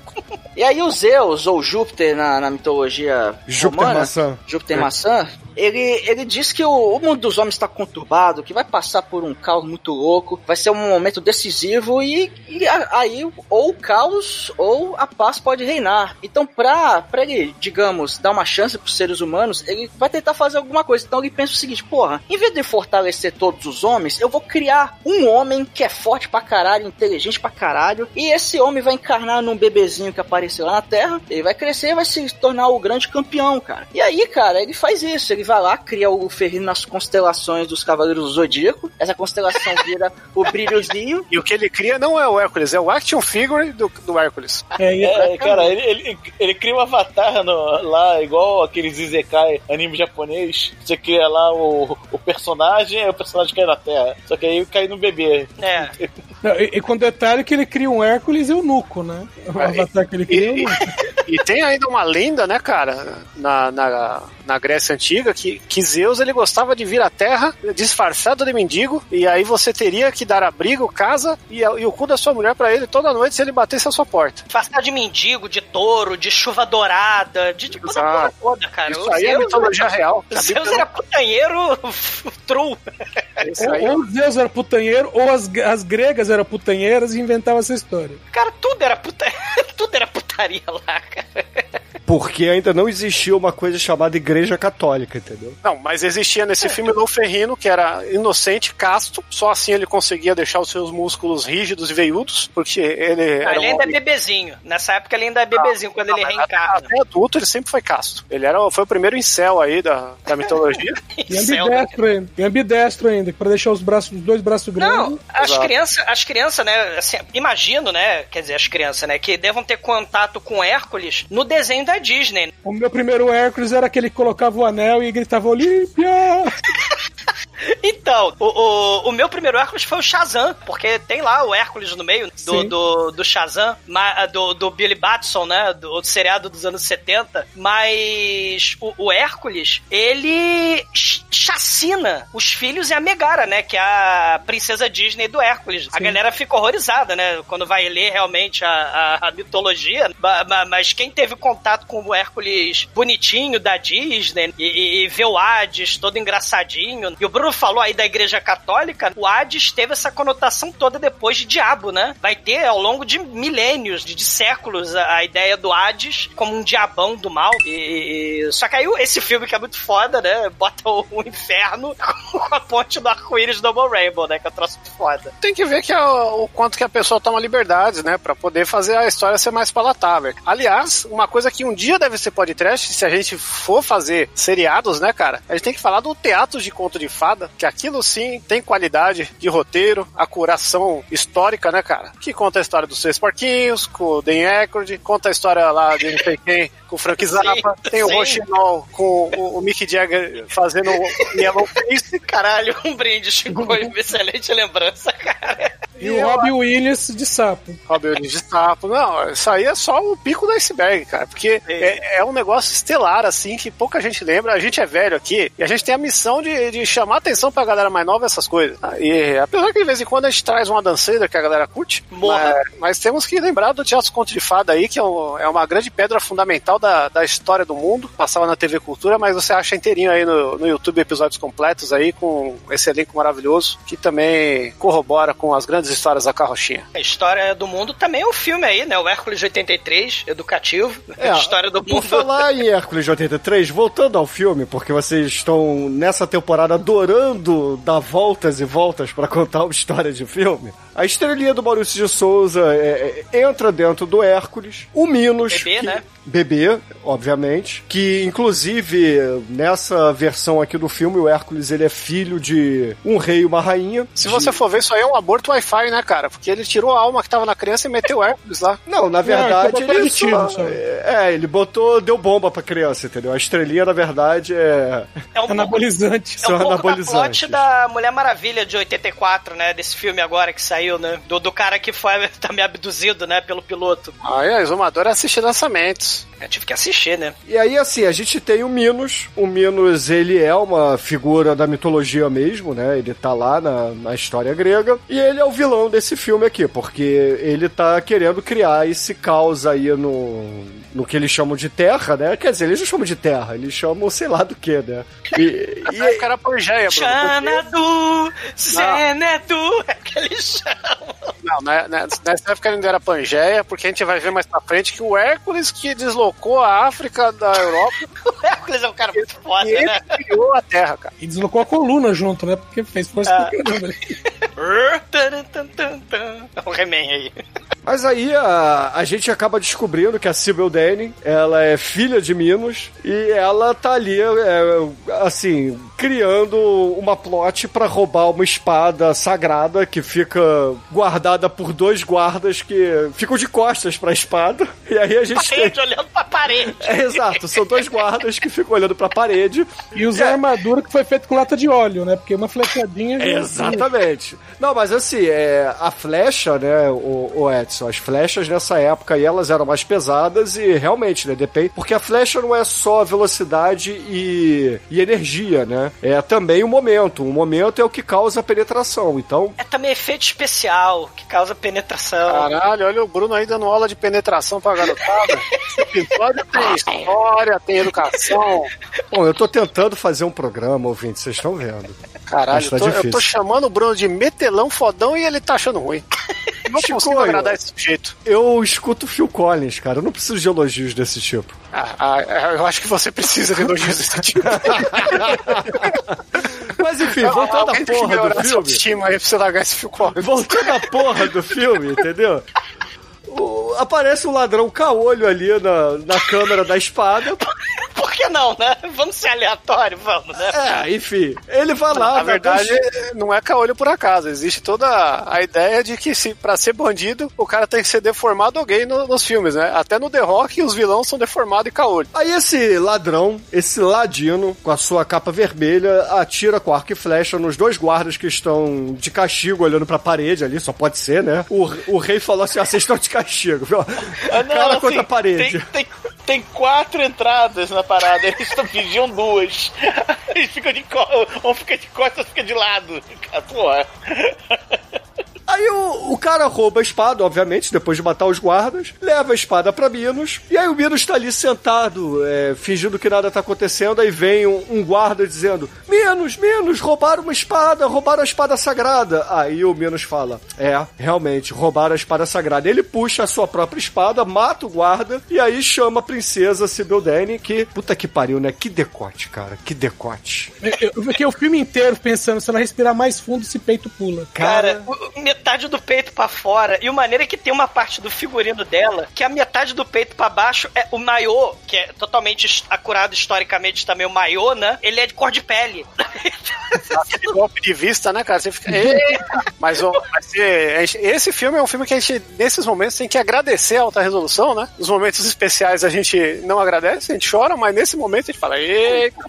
E aí o Zeus, ou Júpiter na, na mitologia Júpiter romana, maçã. Júpiter maçã, ele, ele diz que o, o mundo dos homens está conturbado, que vai passar por um caos muito louco, vai ser um momento decisivo e, e a- aí ou o caos ou a paz pode reinar. Então pra, pra ele, digamos, dar uma chance pros seres humanos, ele vai tentar fazer alguma coisa. Então ele pensa o seguinte, porra, em vez de fortalecer todos os homens, eu vou criar um homem que é forte pra caralho, inteligente pra caralho, e esse homem vai encarnar num bebezinho que apareceu lá na Terra, ele vai crescer e vai se tornar o grande campeão, cara. E aí, cara, ele faz isso, ele vai lá, cria o ferrinho nas constelações dos Cavaleiros do Zodíaco, essa constelação *laughs* vira o brilhozinho, E o que ele cria não é o Hércules, é o action figure do, do Hércules. É, e- É, cara, ele, ele, ele cria um avatar no- lá, igual aqueles Izekai anime japonês. Você cria lá o, o personagem, aí o personagem cai na terra. Só que aí cai no bebê. É. *laughs* não, e, e com detalhe que ele cria um Hércules e o Nuco, né? O avatar que ele cria é o E, Nuco. e tem ainda uma lenda, né, cara, na, na, na Grécia Antiga, que, que Zeus ele gostava de vir à Terra disfarçado de mendigo, e aí você teria que dar abrigo, casa e, e o cu da sua mulher pra ele toda noite se ele batesse a sua porta. Disfarçado de mendigo, de touro, de chuva dourada, de tipo da porra toda, cara. Isso O aí é Zeus- mitologia real. o A Zeus era putanheiro *laughs* true. Ou, ou Zeus era putanheiro, ou as, as gregas eram putanheiras e inventavam essa história. Cara, tudo era puta... *laughs* tudo era putaria lá, cara. Porque ainda não existia uma coisa chamada Igreja Católica, entendeu? Não, mas existia nesse filme Lou Ferrino, que era inocente, casto, só assim ele conseguia deixar os seus músculos rígidos e veiudos, porque ele era ele um ainda é homem- bebezinho. Nessa época ele ainda é bebezinho, quando ele Não, mas reencarna. Até adulto ele sempre foi casto. Ele era, foi o primeiro incel aí da, da mitologia. *laughs* E Céu, ambidestro ainda. E ambidestro ainda, pra deixar os braços, os dois braços grandes. Não, as crianças, as crianças, né, assim, imagino, né, quer dizer, as crianças, né, que devam ter contato com Hércules no desenho da Disney. O meu primeiro Hércules era aquele que colocava o anel e gritava Olímpia! *laughs* *laughs* Então, o, o, o, meu primeiro Hércules foi o Shazam, porque tem lá o Hércules no meio do, do, do, Shazam, do, do Billy Batson, né? Do, do seriado dos anos 70. Mas o, o Hércules, ele chacina os filhos e a Megara, né? Que é a princesa Disney do Hércules. Sim. A galera fica horrorizada, né? Quando vai ler realmente a, a, a mitologia. Mas quem teve contato com o Hércules bonitinho da Disney e, e, e vê o Hades todo engraçadinho. E o Bruno falou aí da Igreja Católica, o Hades teve essa conotação toda depois de diabo, né? Vai ter ao longo de milênios, de, séculos, a, ideia do Hades como um diabão do mal. E, só que aí esse filme que é muito foda, né? Bota o, o inferno *laughs* com a ponte do arco-íris Double Rainbow, né? Que é um troço foda. Tem que ver que é o, o quanto que a pessoa toma liberdades, né? Pra poder fazer a história ser mais palatável. Aliás, uma coisa que um dia deve ser podcast, se a gente for fazer seriados, né, cara? A gente tem que falar do teatro de conto de fada, que aquilo sim tem qualidade de roteiro, a curação histórica, né, cara? Que conta a história dos Seis Porquinhos, com o Dan Aykroyd, conta a história lá de não sei quem, com o Frank Zappa, sim, tem sim. o Rochinol com o, o, Mick Jagger fazendo Yellow Face. *laughs* Caralho, um brinde, Chico, excelente lembrança, cara. E, e o Robbie Williams de sapo. Robbie Williams de sapo. Não, isso aí é só o pico do iceberg, cara. Porque é, é, um negócio estelar, assim, que pouca gente lembra. A gente é velho aqui e a gente tem a missão de, de chamar atenção pra galera mais nova essas coisas. E apesar que de vez em quando a gente traz uma danceira que a galera curte, mas, mas, temos que lembrar do Teatro Conto de Fada aí, que é, um, é, uma grande pedra fundamental da, da história do mundo. Passava na TV Cultura, mas você acha inteirinho aí no, no YouTube episódios completos aí, com esse elenco maravilhoso, que também corrobora com as grandes histórias da carrochinha. A história do mundo também é um filme aí, né? O Hércules de 83, educativo. É, a história do mundo. Por falar em *laughs* Hércules de 83, voltando ao filme, porque vocês estão nessa temporada adorando dar voltas e voltas para contar uma história de filme. A estrelinha do Maurício de Souza é, é, entra dentro do Hércules. O Minos. Bebê, que, né? Bebê, obviamente. Que, inclusive, nessa versão aqui do filme, o Hércules ele é filho de um rei e uma rainha. Se de... você for ver, isso aí é um aborto Wi-Fi, né, cara? Porque ele tirou a alma que tava na criança e meteu o Hércules lá. Não, na verdade, é, ele só, é, ele botou, deu bomba pra criança, entendeu? A estrelinha, na verdade, é. É um anabolizante. É um pouco anabolizante. da da Mulher Maravilha de 84, né? Desse filme agora que saiu né? Do, do cara que foi *laughs* também abduzido, né? Pelo piloto. Ah, é, Exumador assiste lançamentos. Eu tive que assistir, né? E aí, assim, a gente tem o Minos. O Minos, ele é uma figura da mitologia mesmo, né? Ele tá lá na, na história grega. E ele é o vilão desse filme aqui, porque ele tá querendo criar esse caos aí no, no que eles chamam de terra, né? Quer dizer, eles não chamam de terra, eles chamam sei lá do que, né? E, *laughs* e... Aí o cara Pangeia, Bruno. Xanadu, Zenedu, é que eles chamam. Não, né, né, nessa época ele ainda era Pangeia, porque a gente vai ver mais pra frente que o Hércules que deslocou a África da Europa. *laughs* o Hércules é um cara muito foda, e né? Ele criou a Terra, cara. E deslocou a coluna junto, né? Porque fez força ah. pra caramba. *laughs* o He-Man aí. Mas aí a, a gente acaba descobrindo que a Sybil Danning, ela é filha de Minos e ela tá ali, é, assim, criando uma plot para roubar uma espada sagrada que fica guardada por dois guardas que ficam de costas para a espada. E aí a gente parede, tem... olhando pra parede. É, exato, são dois guardas que ficam olhando pra parede. E usa é... a armadura que foi feita com lata de óleo, né? Porque uma flechadinha... Exatamente. Não, mas assim, é, a flecha, né, o, o Edson, as flechas nessa época aí, elas eram mais pesadas e realmente, né, depende. Porque a flecha não é só velocidade e, e energia, né? É também o momento. O momento é o que causa a penetração, então... É também efeito especial que causa penetração. Caralho, olha o Bruno aí dando aula de penetração pra garotada. *laughs* Esse episódio tem história, tem educação. Bom, eu tô tentando fazer um programa, ouvinte, vocês estão vendo. Caralho, tá eu, tô, eu tô chamando o Bruno de metelão fodão e ele tá achando ruim. *laughs* não Chico, consigo agradar esse sujeito. Eu escuto Phil Collins, cara. Eu não preciso de elogios desse tipo. Ah, ah, eu acho que você precisa de elogios desse *laughs* tipo. Mas enfim, voltando à porra do filme. Estima aí pra você largar esse Phil Collins. Voltando à porra do filme, entendeu? O, aparece um ladrão caolho ali na, na câmera da espada. Por que não, né? Vamos ser aleatório, vamos, né? É, enfim. Ele vai lá. Na verdade, dois- não é caolho por acaso. Existe toda a ideia de que se para ser bandido, o cara tem que ser deformado ou gay no- nos filmes, né? Até no The Rock, os vilões são deformados e caolho. Aí esse ladrão, esse ladino, com a sua capa vermelha, atira com arco e flecha nos dois guardas que estão de castigo olhando pra parede ali, só pode ser, né? O, o rei falou assim: ah, vocês estão de castigo, viu? *laughs* Ah, não, Cara assim, contra a parede. Tem, tem, tem quatro entradas na parada, eles estão *laughs* pediam duas. Eles ficam de costas, um fica de costas, fica de lado. Porra. Aí o, o cara rouba a espada, obviamente, depois de matar os guardas, leva a espada pra Minos, e aí o Minos tá ali sentado, é, fingindo que nada tá acontecendo, aí vem um, um guarda dizendo, Minos, Minos, roubaram uma espada, roubaram a espada sagrada. Aí o Minos fala, é, realmente, roubaram a espada sagrada. Ele puxa a sua própria espada, mata o guarda, e aí chama a princesa Sibyl Dane, que, puta que pariu, né? Que decote, cara, que decote. Eu, eu fiquei o filme inteiro pensando, se ela respirar mais fundo, esse peito pula. Cara, o- metade do peito pra fora. E o maneiro é que tem uma parte do figurino dela que a metade do peito pra baixo é o maiô, que é totalmente acurado historicamente também o maiô, né? Ele é de cor de pele. Golpe de vista, né, cara? Você fica. Mas, ó, mas esse filme é um filme que a gente, nesses momentos, tem que agradecer a alta resolução, né? Nos momentos especiais a gente não agradece, a gente chora, mas nesse momento a gente fala, eita!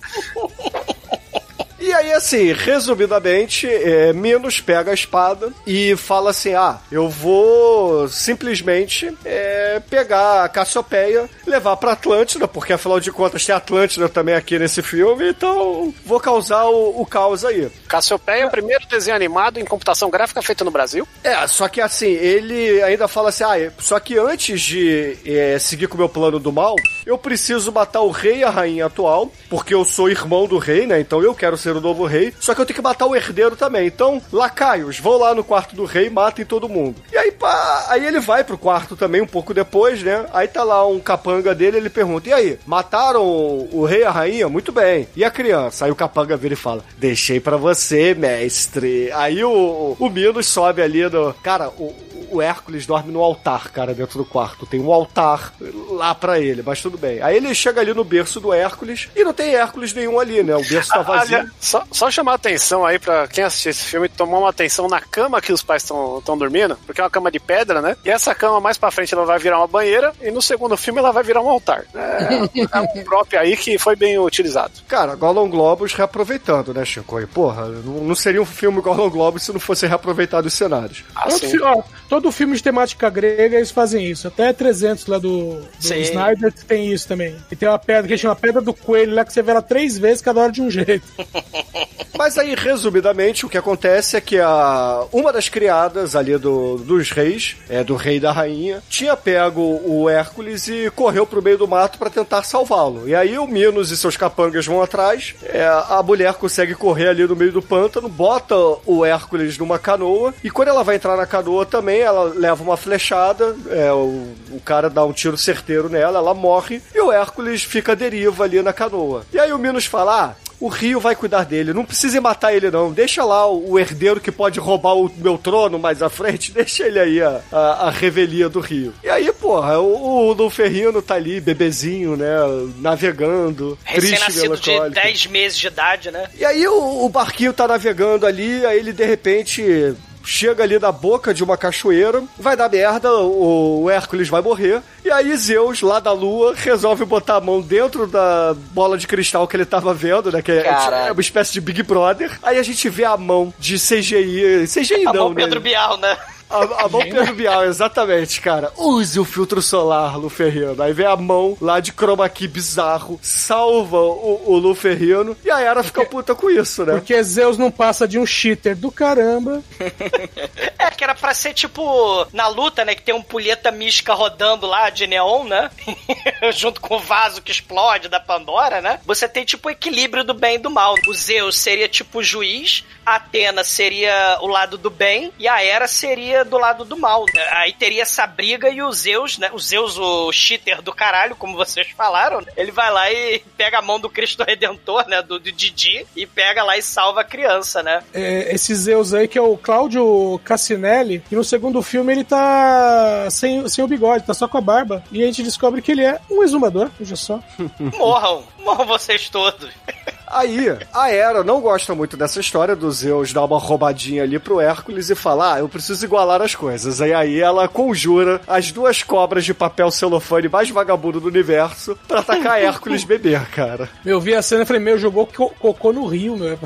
E aí, assim, resumidamente, é, Minos pega a espada e fala assim: ah, eu vou simplesmente é, pegar a Cassiopeia, levar pra Atlântida, porque afinal de contas tem Atlântida também aqui nesse filme, então vou causar o, o caos aí. Cassiopeia é o primeiro desenho animado em computação gráfica feito no Brasil. É, só que assim, ele ainda fala assim: ah, só que antes de é, seguir com o meu plano do mal, eu preciso matar o rei e a rainha atual, porque eu sou irmão do rei, né? Então eu quero ser o novo rei. Só que eu tenho que matar o herdeiro também. Então, lacaios, vão lá no quarto do rei matem todo mundo. E aí, pá, aí ele vai pro quarto também, um pouco depois, né? Aí tá lá um capanga dele, ele pergunta: e aí, mataram o rei e a rainha? Muito bem. E a criança? Aí o capanga vira e fala: deixei pra você, mestre. Aí o, o Minos sobe ali no. Cara, o, o Hércules dorme no altar, cara, dentro do quarto. Tem um altar lá pra ele, mas tudo bem. Aí ele chega ali no berço do Hércules e não tem Hércules nenhum ali, né? O berço tá *laughs* vazio. Aliás, só, só chamar a atenção aí pra quem assistir esse filme tomar uma atenção na cama que os pais estão dormindo, porque é uma cama de pedra, né? E essa cama mais pra frente ela vai virar uma banheira e no segundo filme ela vai virar um altar. É, é um *laughs* próprio aí que foi bem utilizado. Cara, Gollum Globus reaproveitando, né, Chico? E, porra, não, seria um filme Gollum Globus se não fosse reaproveitado os cenários. Todo, Assim, fi- ó, todo filme de temática grega eles fazem isso. Até 300 lá do, do Sim. Snyder tem isso também. E tem uma pedra que chama Pedra do Coelho lá que você vê ela três vezes cada hora de um jeito. *laughs* Mas aí, resumidamente, o que acontece é que a, uma das criadas ali do, dos reis, é, do rei e da rainha, tinha pego o Hércules e correu pro meio do mato para tentar salvá-lo. E aí o Minos e seus capangas vão atrás, é, a mulher consegue correr ali no meio do pântano, bota o Hércules numa canoa, e quando ela vai entrar na canoa também, ela leva uma flechada, é, o, o cara dá um tiro certeiro nela, ela morre, e o Hércules fica à deriva ali na canoa. E aí o Minos fala, ah, o Rio vai cuidar dele. Não precisa matar ele, não. Deixa lá o, o herdeiro que pode roubar o meu trono mais à frente. *laughs* Deixa ele aí, a, a, a revelia do Rio. E aí, porra, o, o Luferrino tá ali, bebezinho, né? Navegando. Recém-nascido de melancólico. 10 meses de idade, né? E aí o, o barquinho tá navegando ali, aí ele de repente chega ali na boca de uma cachoeira, vai dar merda, o, o Hércules vai morrer, e aí Zeus, lá da lua, resolve botar a mão dentro da bola de cristal que ele tava vendo, né? Que é, é uma espécie de Big Brother. Aí a gente vê a mão de CGI. CGI A não, mão né? Pedro Bial, né? A, a mão Pedro Bial, exatamente, cara. Use o filtro solar, Luferrino. Aí vem a mão lá de chroma key bizarro, salva o, o Luferrino, e a Era fica puta com isso, né? Porque Zeus não passa de um cheater do caramba. *laughs* É, que era pra ser tipo na luta, né? Que tem um pulheta mística rodando lá de neon, né? *laughs* Junto com o vaso que explode da Pandora, né? Você tem tipo o equilíbrio do bem e do mal. O Zeus seria tipo o juiz, a Atena seria o lado do bem e a Hera seria do lado do mal. né? Aí teria essa briga e o Zeus, né? O Zeus, o cheater do caralho, como vocês falaram, né? ele vai lá e pega a mão do Cristo Redentor, né? Do, do Didi, e pega lá e salva a criança, né? É, esse Zeus aí, que é o Cláudio Cassinelli, e no segundo filme ele tá sem, sem o bigode, tá só com a barba. E a gente descobre que ele é um exumador, veja só. *laughs* Morram, morram vocês todos. Aí, a Hera não gosta muito dessa história do Zeus dar uma roubadinha ali pro Hércules e falar, ah, eu preciso igualar as coisas. Aí aí ela conjura as duas cobras de papel celofane mais vagabundo do universo pra atacar *laughs* Hércules beber, cara. Eu vi a cena e falei, meu, jogou co- cocô no rio, meu.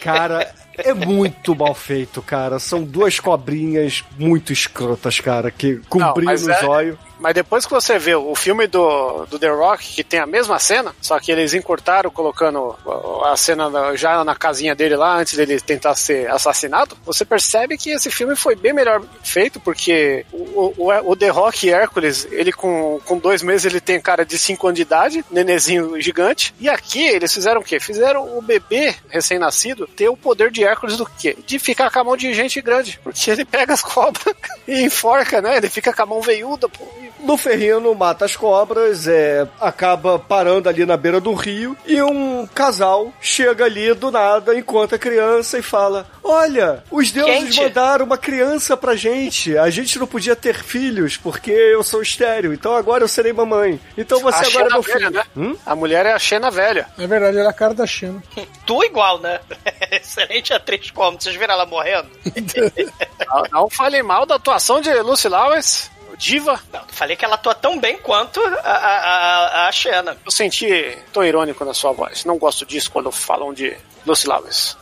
Cara, é muito mal feito, cara. São duas cobrinhas muito escrotas, cara, que mas nos é- olhos. Mas depois que você vê o filme do, do The Rock, que tem a mesma cena, só que eles encurtaram colocando a cena na- já na casinha dele lá, antes dele tentar ser assassinado, você percebe que esse filme foi bem melhor feito, porque o, o, o The Rock e Hércules, ele com, com dois meses ele tem cara de 5 anos de idade, nenezinho gigante, e aqui eles fizeram o quê? Fizeram o bebê recém-nascido ter o poder de Hércules do quê? De ficar com a mão de gente grande, porque ele pega as cobras *laughs* e enforca, né? Ele fica com a mão veiuda, pô, Luferrino mata as cobras, é, acaba parando ali na beira do rio e um casal chega ali do nada, encontra a criança e fala: Olha, os deuses Quente. mandaram uma criança pra gente. A gente não podia ter filhos porque eu sou estéreo, então agora eu serei mamãe. Então você a agora é Xena meu velha, filho. né? Hum? A mulher é a Xena velha. É verdade, era a cara da China. *laughs* Tu igual, né? *laughs* Excelente atriz como? Vocês viram ela morrendo? *laughs* Não, não falem mal da atuação de Lucy Lawless, diva. Não, falei que ela atua tão bem quanto a, a, a, a Xena. Eu senti tom irônico na sua voz. Não gosto disso quando falam de Lucy Lawless.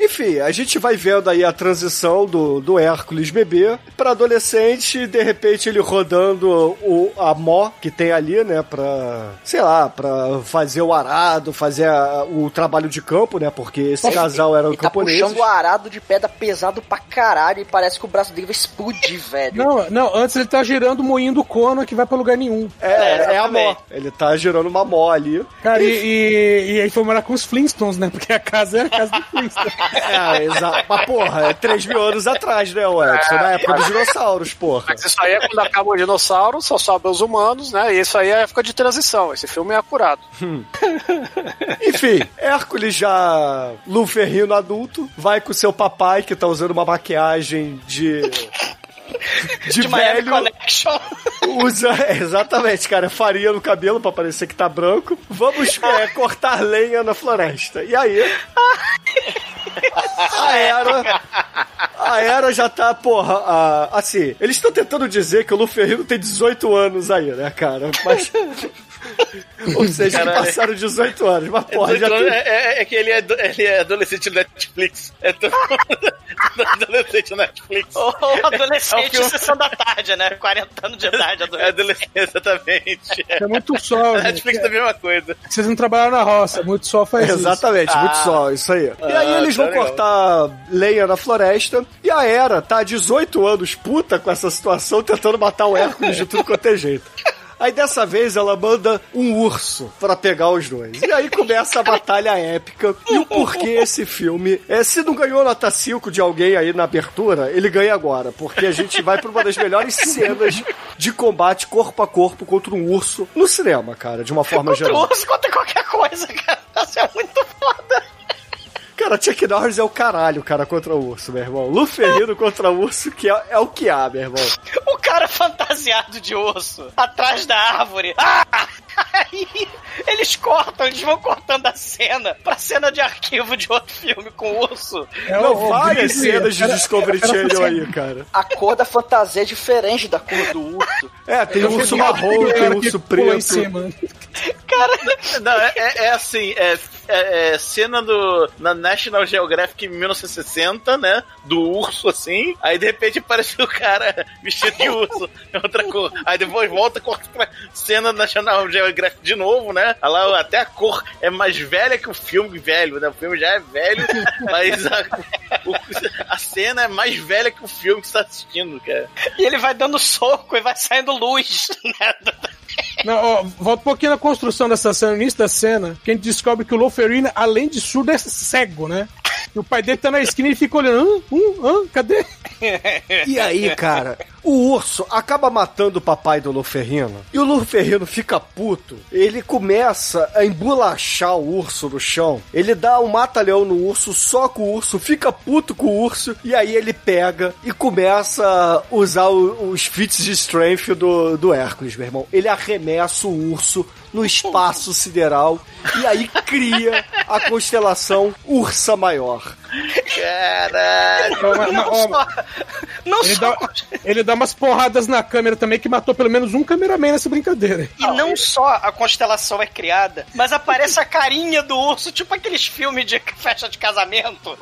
Enfim, a gente vai vendo aí a transição do, do Hércules bebê pra adolescente, e de repente ele rodando o, a mó que tem ali, né, pra, sei lá, pra fazer o arado, fazer a- o trabalho de campo, né, porque esse casal era Ele tá camponês. puxando o arado de pedra pesado pra caralho e parece que o braço dele vai explodir, *laughs* velho. Não, não, antes ele tá girando o moinho do Conan que vai pra lugar nenhum. É, é, a exatamente. mó. Ele tá girando uma mó ali. Cara, e, e, e aí foi morar com os Flintstones, né? Porque a casa era a casa do Flintstones. *laughs* É, exato. Mas, porra, é 3 mil anos atrás, né, Edson? Na época dos dinossauros, porra. Mas isso aí é quando acaba o dinossauro, só sobem os humanos, né? E isso aí é a época de transição. Esse filme é acurado. *laughs* Enfim, Hércules já luferrino adulto, vai com seu papai que tá usando uma maquiagem de. *laughs* De, De velho, Connection. usa *laughs* exatamente, cara, farinha no cabelo pra parecer que tá branco. Vamos é, cortar lenha na floresta. E aí, a Era, a Era já tá, porra, a- assim, eles estão tentando dizer que o Luferrino tem 18 anos aí, né, cara? Mas *laughs* ou seja, que Caralho. passaram 18 anos, mas porra, já Então, tem... é, é- é que ele é, do- ele é adolescente do Netflix. É todo *laughs* adolescente do Netflix. Ou adolescente É filme- sessão da tarde, né? 40 anos de idade, É adolescente. adolescente, exatamente. É muito sol, *laughs* gente. Netflix é a mesma coisa. Vocês não trabalham na roça, muito sol faz isso. Exatamente, muito Ah. sol, isso aí. e aí Ah, eles tá vão legal. cortar lenha na floresta e a Hera tá há 18 anos puta com essa situação, tentando matar o Hércules de tudo quanto é jeito. Aí dessa vez ela manda um urso pra pegar os dois. E aí começa a batalha épica. E o porquê esse filme. É, se não ganhou nota 5 de alguém aí na abertura, ele ganha agora. Porque a gente vai pra uma das melhores cenas de combate corpo a corpo contra um urso no cinema, cara, de uma forma Contra o geral. urso, contra qualquer coisa, cara. Isso é muito foda. Cara, Chuck Norris é o caralho, cara, contra o urso, meu irmão. Luferrino contra o urso, que é, é o que há, meu irmão. O cara fantasiado de urso, atrás da árvore. Ah! Aí eles cortam, eles vão cortando a cena pra cena de arquivo de outro filme com urso. É Não, o- o várias Grizzly, cenas de era- Discovery Channel aí, cara. A cor da fantasia é diferente da cor do urso. É, tem Eu urso marrom, tem urso preto. Cara, Não, é, é- é assim, é, é- é cena do na National Geographic em 1960, né? Do urso, assim. Aí de repente aparece o cara *laughs* vestido de urso, é outra cor. Aí depois volta, corta pra cena do National Geographic de novo, né? Lá, até a cor é mais velha que o filme velho, né? O filme já é velho, *laughs* mas a, o- a cena é mais velha que o filme que você tá assistindo, cara. e ele vai dando soco e vai saindo luz, *laughs* né? Não, ó, volta um pouquinho na construção dessa cena, início da cena, que a gente descobre que o Loferina, além de surdo, é cego, né? E o pai dele tá na esquina e fica olhando, hã? Hum, hã? Cadê? E aí, cara, o urso acaba matando o papai do Luferrino. E o Luferrino fica puto. Ele começa a embolachar o urso no chão. Ele dá um mata-leão no urso, soca o urso, fica puto com o urso. E aí ele pega e começa a usar os feats de strength do, do Hércules, meu irmão. Ele arremessa o urso no espaço sideral e aí cria a constelação Ursa Maior. Caralho. Não ó, só. Não Ele só. dá, ele dá umas porradas na câmera também que matou pelo menos um cameraman nessa brincadeira. E não só a constelação é criada, mas aparece a carinha do urso, tipo aqueles filmes de festa de casamento.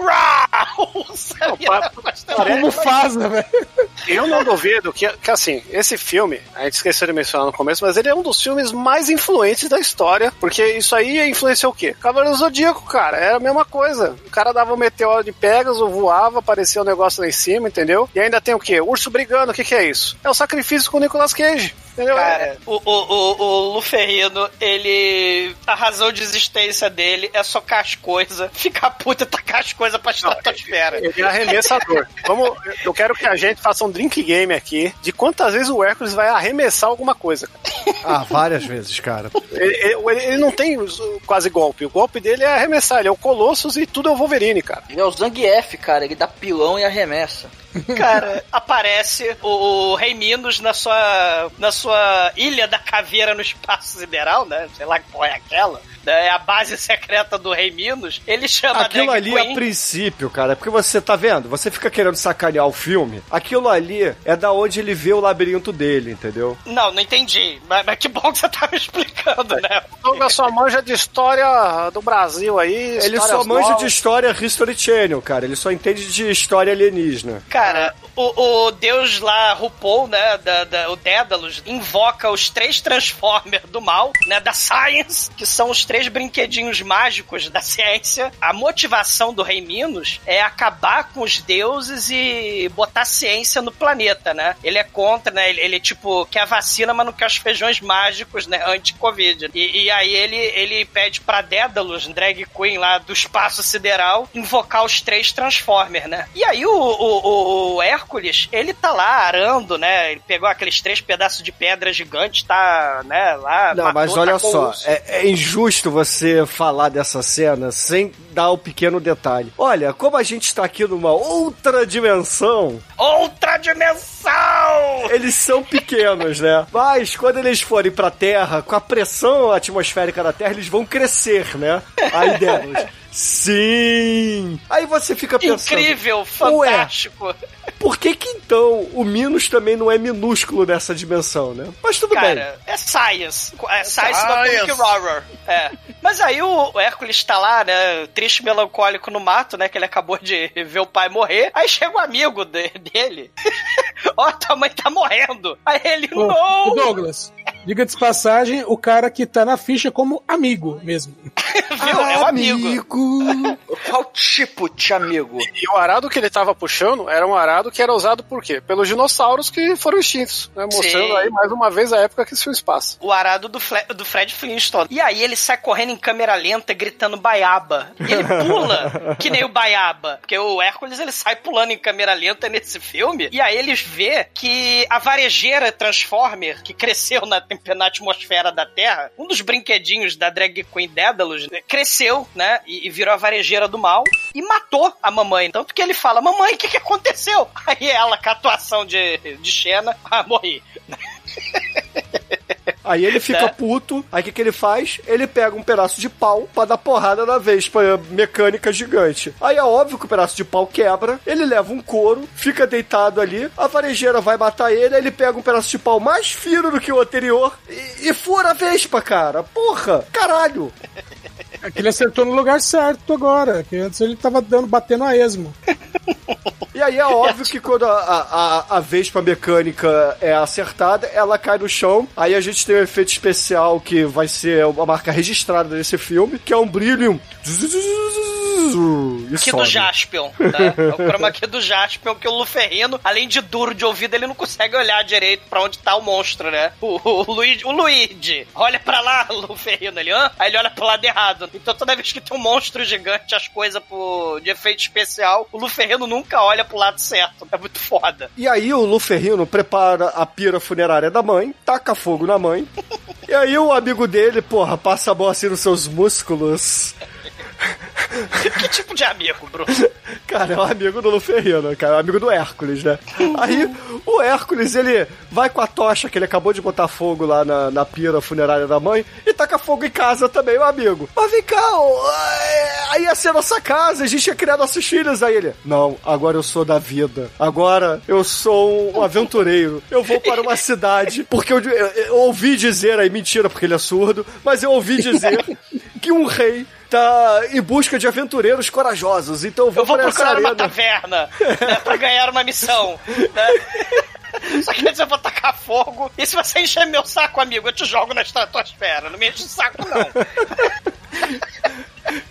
O. Como faz, né, velho? Eu não duvido que, que, assim, esse filme, a gente esqueceu de mencionar no começo, mas ele é um dos filmes mais influentes da história, porque isso aí influenciou o quê? Cavaleiro do Zodíaco, cara, era a mesma coisa. O cara dava um meteoro de Pegasus, voava, aparecia o negócio lá em cima, entendeu? E ainda tem o quê? Urso brigando, o que que é isso? É o sacrifício com o Nicolas Cage? Cara, o, o, o, o Luferrino, ele. A razão de existência dele é socar as coisas, *laughs* ficar puta e tacar as coisas pra estratosfera. Ele é arremessador. Vamos, eu quero que a gente faça um drink game aqui de quantas vezes o Hércules vai arremessar alguma coisa. Ah, várias vezes, cara. Ele, ele- ele não tem quase golpe. O golpe dele é arremessar. Ele é o Colossus e tudo é o Wolverine, cara. Ele é o Zangief, cara. Ele dá pilão e arremessa. Cara, aparece o, o Rei Minos na sua, na sua ilha da caveira no espaço sideral, né? Sei lá que porra é aquela. né? É a base secreta do Rei Minos. Ele chama Aquilo a ali drag a queen. princípio, cara, porque você tá vendo? Você fica querendo sacanear o filme. Aquilo ali é da onde ele vê o labirinto dele, entendeu? Não, não entendi. Mas, mas que bom que você tá me explicando, né? Douglas só manja de história do Brasil aí. Ele só manja novas. de história History Channel, cara. Ele só entende de história alienígena. Cara, Cara, o, o deus lá, RuPaul, né, da, da- o Dédalus, invoca os três Transformers do mal, né, da Science, que são os três brinquedinhos mágicos da ciência. A motivação do Rei Minos é acabar com os deuses e botar ciência no planeta, né? Ele é contra, né, ele, ele, tipo, quer a vacina, mas não quer os feijões mágicos, né, anti-Covid. E, e aí ele, ele pede pra Dédalus, drag queen lá do espaço sideral, invocar os três Transformers, né? E aí o, o, o Hércules, ele tá lá arando, né? Ele pegou aqueles três pedaços de pedra gigante, tá, né, lá. Não, matou, mas olha tacou só, é, é injusto você falar dessa cena sem dar o pequeno detalhe. Olha, como a gente está aqui numa outra dimensão, Outra dimensão! eles são pequenos, né? Mas quando eles forem pra Terra, com a pressão atmosférica da Terra, eles vão crescer, né? Aí delas. *laughs* Sim! Aí você fica pensando. Incrível, fantástico. Por que que então o Minos também não é minúsculo nessa dimensão, né? Mas tudo bem. Cara, é science. É science, science. da Horror. É. Mas aí o o Hércules tá lá, né? Triste, melancólico no mato, né? Que ele acabou de ver o pai morrer. Aí chega um amigo de- dele. *laughs* Ó, tua mãe tá morrendo. Aí ele, Ô, não! ô, Douglas, diga de passagem, o cara que tá na ficha como amigo mesmo. *laughs* Viu? É um amigo. Qual tipo de amigo? E o arado que ele tava puxando era um arado que era usado por quê? Pelos dinossauros que foram extintos, né? Mostrando Sim. aí mais uma vez a época que esse filme passa. o arado do, Fle- do Fred Flintstone. E aí ele sai correndo em câmera lenta, gritando baiaba. E ele pula *laughs* que nem o baiaba. Porque o Hércules ele sai pulando em câmera lenta nesse filme. E aí eles vê que a varejeira Transformer, que cresceu na, na atmosfera da Terra, um dos brinquedinhos da drag queen Dédalus, né, cresceu, né? E, e virou a varejeira do mal e matou a mamãe. Tanto que ele fala: Mamãe, o que, que aconteceu? *laughs* Aí ela, com a atuação de, de Xena, *laughs* ah, morri. *laughs* Aí ele fica Né? puto, aí o que, que ele faz? Ele pega um pedaço de pau pra dar porrada na Vespa mecânica gigante. Aí é óbvio que o pedaço de pau quebra, ele leva um couro, fica deitado ali, a varejeira vai matar ele, aí ele pega um pedaço de pau mais fino do que o anterior e, e fura a Vespa, cara. Porra, caralho. É que ele acertou no lugar certo agora, que antes ele tava dando, batendo a esmo. *laughs* E aí é *laughs* óbvio que quando a, a, a- Vespa mecânica é acertada, ela cai no chão. Aí a gente tem um efeito especial que vai ser uma marca registrada desse filme, que é um brilho. e Que do Jaspion, né? É o chroma key do Jaspion, que o Luferrino, além de duro de ouvido, ele não consegue olhar direito pra onde tá o monstro, né? O, o, Luigi, o Luigi, olha pra lá, *laughs* Luferrino, ele, hã? Aí ele olha pro lado errado. Então toda vez que tem um monstro gigante, as coisas de efeito especial, o Luferrino nunca olha pro lado certo. É muito foda. E aí o Luferrino prepara a pira funerária da mãe, taca fogo na mãe. *laughs* e aí o amigo dele, porra, passa a mão assim nos seus músculos. *laughs* que tipo de amigo, Bruno? Cara, é um amigo do Luferrino, cara, é um amigo do Hércules, né? Aí o Hércules, ele vai com a tocha que ele acabou de botar fogo lá na, na pira funerária da mãe e taca fogo em casa também, o amigo. Mas vem cá, ó, é, aí ia ser nossa casa, a gente ia criar nossos filhos. Aí ele, não, agora eu sou da vida. Agora eu sou um *laughs* aventureiro. Eu vou para uma cidade, porque eu, eu- eu ouvi dizer aí, mentira, porque ele é surdo, mas eu ouvi dizer *laughs* que um rei tá em busca de aventureiros corajosos. Então eu vou, Eu vou procurar uma arena. taverna né, pra ganhar uma missão. Né? *laughs* Só que antes eu vou tacar fogo. E se você encher meu saco, amigo, eu te jogo na estratosfera. Não me enche o saco, não. *laughs*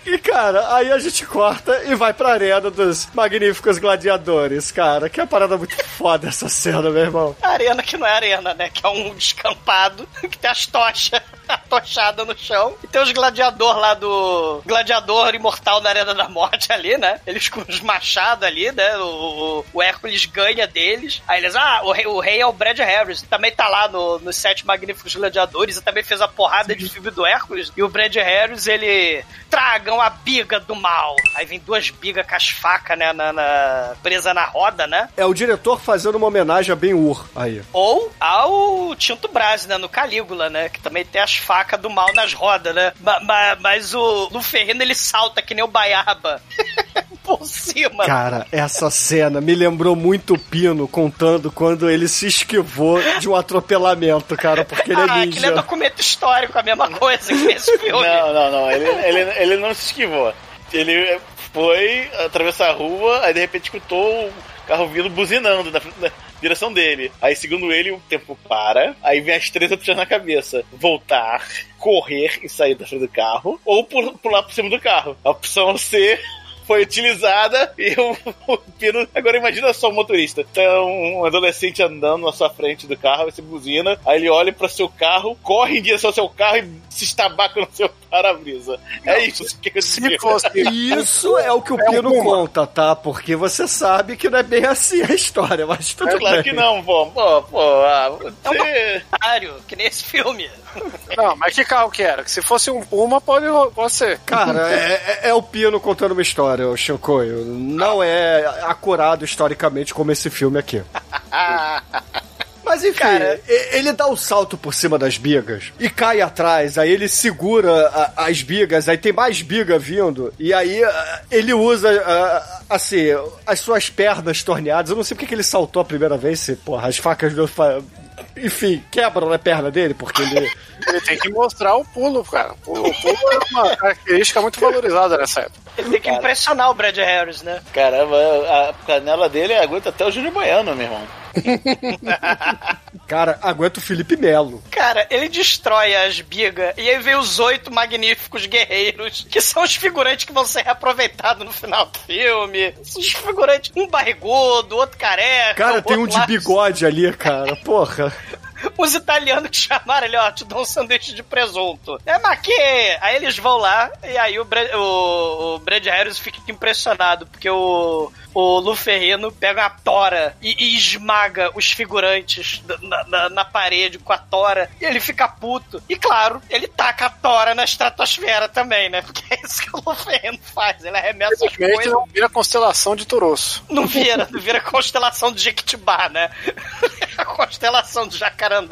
E, cara, aí a gente corta e vai pra arena dos magníficos gladiadores, cara. Que é uma parada muito foda essa cena, meu irmão. A arena que não é arena, né? Que é um descampado que tem as tochas *laughs* atochadas no chão. E tem os gladiador lá do. Gladiador imortal na Arena da Morte ali, né? Eles com os machados ali, né? O, o, Hércules ganha deles. Aí eles, ah, o rei, o rei é o Brad Harris. Também tá lá no, nos Sete Magníficos Gladiadores. E também fez a porrada de filme do Hércules. E o Brad Harris, ele. Tragam a biga do mal. Aí vem duas bigas com as facas, né? Na, na- presa na roda, né? É o diretor fazendo uma homenagem a Ben-Hur aí. Ou ao Tinto Brás, né? No Calígula, né? Que também tem as facas do mal nas rodas, né? Ma- ma- mas o Luferrino, ele salta que nem o Baiaba. *laughs* Por cima. Cara, essa cena me lembrou muito o Pino contando quando ele se esquivou de um atropelamento, cara, porque ele é ah, aquele é ninja. documento histórico, a mesma coisa que nesse *laughs* filme. Não, não, não. Ele, ele, ele não se esquivou. Ele foi atravessar a rua, aí de repente escutou o carro vindo buzinando na, na direção dele. Aí, segundo ele, o tempo para, aí vem as três opções na cabeça: voltar, correr e sair da frente do carro, ou pul- pular por cima do carro. A opção C foi utilizada *laughs* e o, o Pino. Agora imagina só o motorista. Tá um adolescente andando na sua frente do carro, você buzina, aí ele olha para seu carro, corre em direção ao seu carro e se estabaca no seu para-brisa. É isso que eu Se fosse. *laughs* Isso é o que o É um Pino conta, tá? Porque você sabe que não é bem assim a história, mas tudo É claro bem. que não, pô. Pô, pô, ah, você... Otário, que nesse filme. Não, mas que carro que era? Que se fosse um Puma, pode, pode ser. Cara, é, é- é o Pino contando uma história, o Shinkoio. Não é acurado historicamente como esse filme aqui. *laughs* Mas enfim, Cara. ele dá o salto por cima das bigas e cai atrás, aí ele segura a- as bigas, aí tem mais biga vindo, e aí ah, ele usa, ah, assim, as suas pernas torneadas. Eu não sei porque que ele saltou a primeira vez, se, porra, as facas do. Enfim, quebram na perna dele, porque ele. *laughs* Ele tem que mostrar o pulo, cara. O pulo, o pulo é uma característica muito valorizada nessa época. Ele tem que impressionar o Brad Harris, né? Caramba, a canela dele aguenta até o Júnior Baiano, meu irmão. *laughs* Cara, aguenta o Felipe Melo. Cara, ele destrói as bigas e aí vem os oito magníficos guerreiros, que são os figurantes que vão ser reaproveitados no final do filme. Os figurantes, um barrigudo, outro careca. Cara, o tem um de bigode ali, cara. Porra. *laughs* Os italianos que chamaram ele, ó, te dou um sanduíche de presunto. É, mas que? Aí eles vão lá e aí o, Brad, o, o Brad Harris fica impressionado, porque o, o Luferrino pega uma tora e, e esmaga os figurantes na, na- na parede com a tora e ele fica puto. E claro, ele taca a tora na estratosfera também, né? Porque é isso que o Luferrino faz, ele arremessa as coisas. não vira constelação de Toroço. Não vira, não vira constelação de Jequitibá, né? *laughs* a constelação do Jacarandá.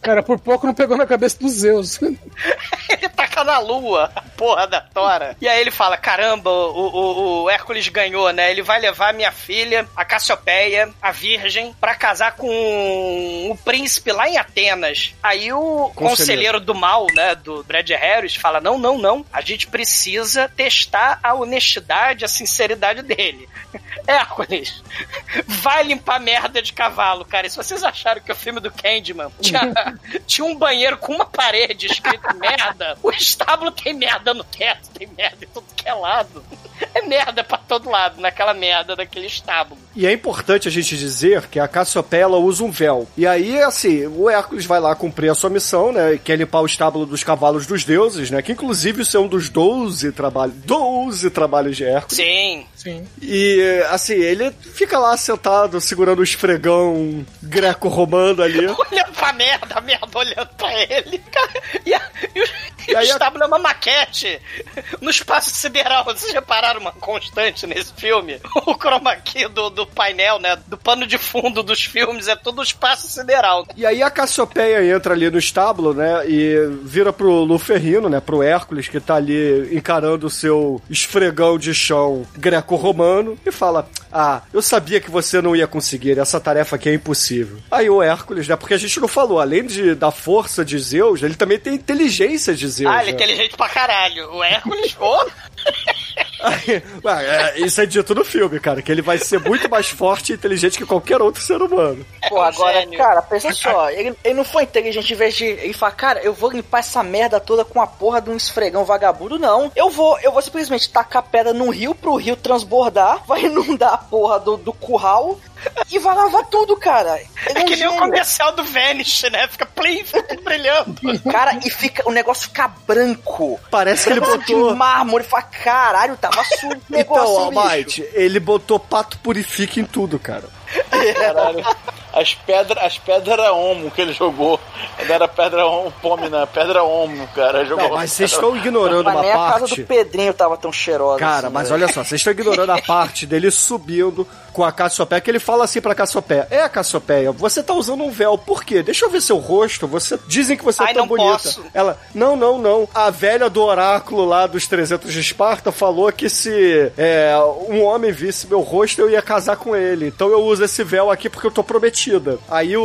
Cara, por pouco não pegou na cabeça dos Zeus. *laughs* Ele taca na lua, a porra da Tora. E aí ele fala: caramba, o, o, o Hércules ganhou, né? Ele vai levar minha filha, a Cassiopeia, a Virgem, pra casar com o príncipe lá em Atenas. Aí o conselheiro do mal, né, do Brad Harris, fala: não, não, não. A gente precisa testar a honestidade, a sinceridade dele. *laughs* Hércules, *laughs* vai limpar merda de cavalo, cara. E se vocês acharam que o filme do Tinha, tinha um banheiro com uma parede escrito merda, o estábulo tem merda no teto, tem merda em tudo que é lado. É merda pra todo lado, naquela merda daquele estábulo. E é importante a gente dizer que a Cassiopeia usa um véu. E aí, assim, o Hércules vai lá cumprir a sua missão, né? Que é limpar o estábulo dos cavalos dos deuses, né? Que inclusive isso é um dos 12 trabalhos. 12 trabalhos de Hércules. Sim. Sim. E assim, ele fica lá sentado, segurando o esfregão greco-romano ali. *laughs* Olhando pra merda, a merda olhando pra ele. Cara, e, a, e o, e o aí a- estábulo é uma maquete no espaço sideral. Vocês repararam uma constante nesse filme? O chroma key do, do painel, né? Do pano de fundo dos filmes é todo o espaço sideral. E aí a Cassiopeia entra ali no estábulo, né? E vira pro Luferrino, né? Pro Hércules, que tá ali encarando o seu esfregão de chão greco-romano, e fala: Ah, eu sabia que você não ia conseguir, essa tarefa aqui é impossível. Aí o Hércules, né? Porque a gente não falou, além de, da força de Zeus, ele também tem inteligência de Zeus. Ah, ele é né? inteligente pra caralho. O Hércules, *laughs* é, isso é dito no filme, cara, que ele vai ser muito mais forte e inteligente que qualquer outro ser humano. Pô, um agora, cara, pensa só, ele, ele não foi inteligente em vez de. Ele falar, cara, eu vou limpar essa merda toda com a porra de um esfregão vagabundo, não. Eu vou, eu vou simplesmente tacar pedra no rio pro rio transbordar, *laughs* vai inundar a porra do, do curral e vai lavar tudo, cara. Ele é um que nem o comercial do Vanish, né? Fica plim, fica brilhando. *laughs* Cara, e fica, o negócio fica branco. Parece que ele Negócio de botou. mármore, fala, caralho, tava sujo o negócio, Então. Almighty, ele botou pato purifica em tudo, cara. Caralho. As pedras, as pedras homo que ele jogou. Não era pedra homo, pomina, pedra homo, cara. Jogou Não, mas vocês estão ignorando uma nem a casa parte. do Pedrinho tava tão cheirosa. Cara, assim, mas né? olha só, vocês estão ignorando a *laughs* parte dele subindo com a Cassiopeia, que ele fala assim pra Cassiopeia, é, Cassiopeia, você tá usando um véu, por quê? Deixa eu ver seu rosto, você dizem que você Ai, é tão bonita. posso. Ela, não, não, não, a velha do oráculo lá dos 300 de Esparta falou que se é, um homem visse meu rosto, eu ia casar com ele, então eu uso esse véu aqui porque eu tô prometida. Aí o,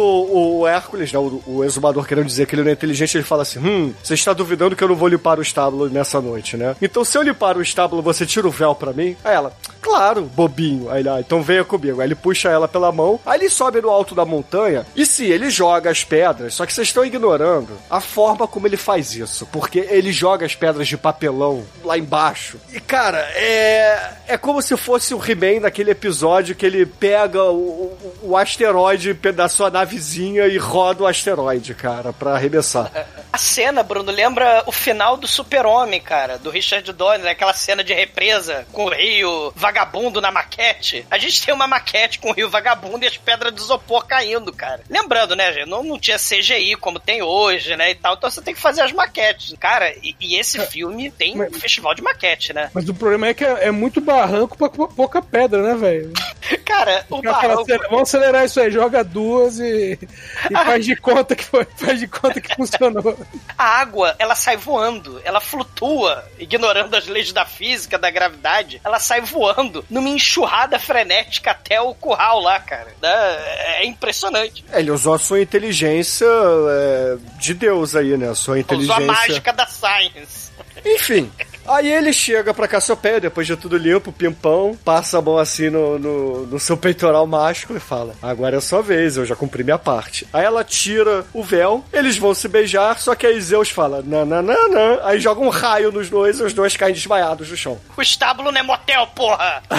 o Hércules, né, o, o exumador querendo dizer que ele não é inteligente, ele fala assim, hum, você está duvidando que eu não vou limpar o estábulo nessa noite, né? Então se eu limpar o estábulo, você tira o véu pra mim? Aí ela, claro, bobinho. Aí ele, ah, então venha comigo. Aí ele puxa ela pela mão, aí ele sobe no alto da montanha, e sim, ele joga as pedras, só que vocês estão ignorando a forma como ele faz isso, porque ele joga as pedras de papelão lá embaixo. E cara, é, é como se fosse o He-Man naquele episódio que ele pega o, o, o asteroide da sua navezinha e roda o asteroide, cara, pra arremessar. *laughs* A cena, Bruno, lembra o final do Super-Homem, cara, do Richard Donner, aquela cena de represa com o rio vagabundo na maquete. A gente tem uma maquete com o rio vagabundo e as pedras de isopor caindo, cara. Lembrando, né, gente, não, não tinha CGI como tem hoje, né, e tal, então você tem que fazer as maquetes. Cara, e, e esse filme tem um festival de maquete, né? Mas o problema é que é, é muito barranco pra pou- pouca pedra, né, velho? *laughs* Cara, o O cara fala, barranco... "Acelera- Vamos acelerar isso aí, joga duas e, e *laughs* faz de conta que foi, faz de conta que funcionou. A água, ela sai voando, ela flutua, ignorando as leis da física, da gravidade, ela sai voando numa enxurrada frenética até o curral lá, cara. Né? É impressionante. É, Ele usou a sua inteligência é, de Deus aí, né? A sua Usou inteligência. a mágica da science. Enfim. *laughs* Aí ele chega pra Cassiopeia, depois de tudo limpo, pimpão, passa a mão assim no, no, no seu peitoral mágico e fala: Agora é a sua vez, eu já cumpri minha parte. Aí ela tira o véu, eles vão se beijar, só que aí Zeus fala: Nananana. Aí joga um raio nos dois e os dois caem desmaiados no chão. O estábulo não é motel, porra! *laughs*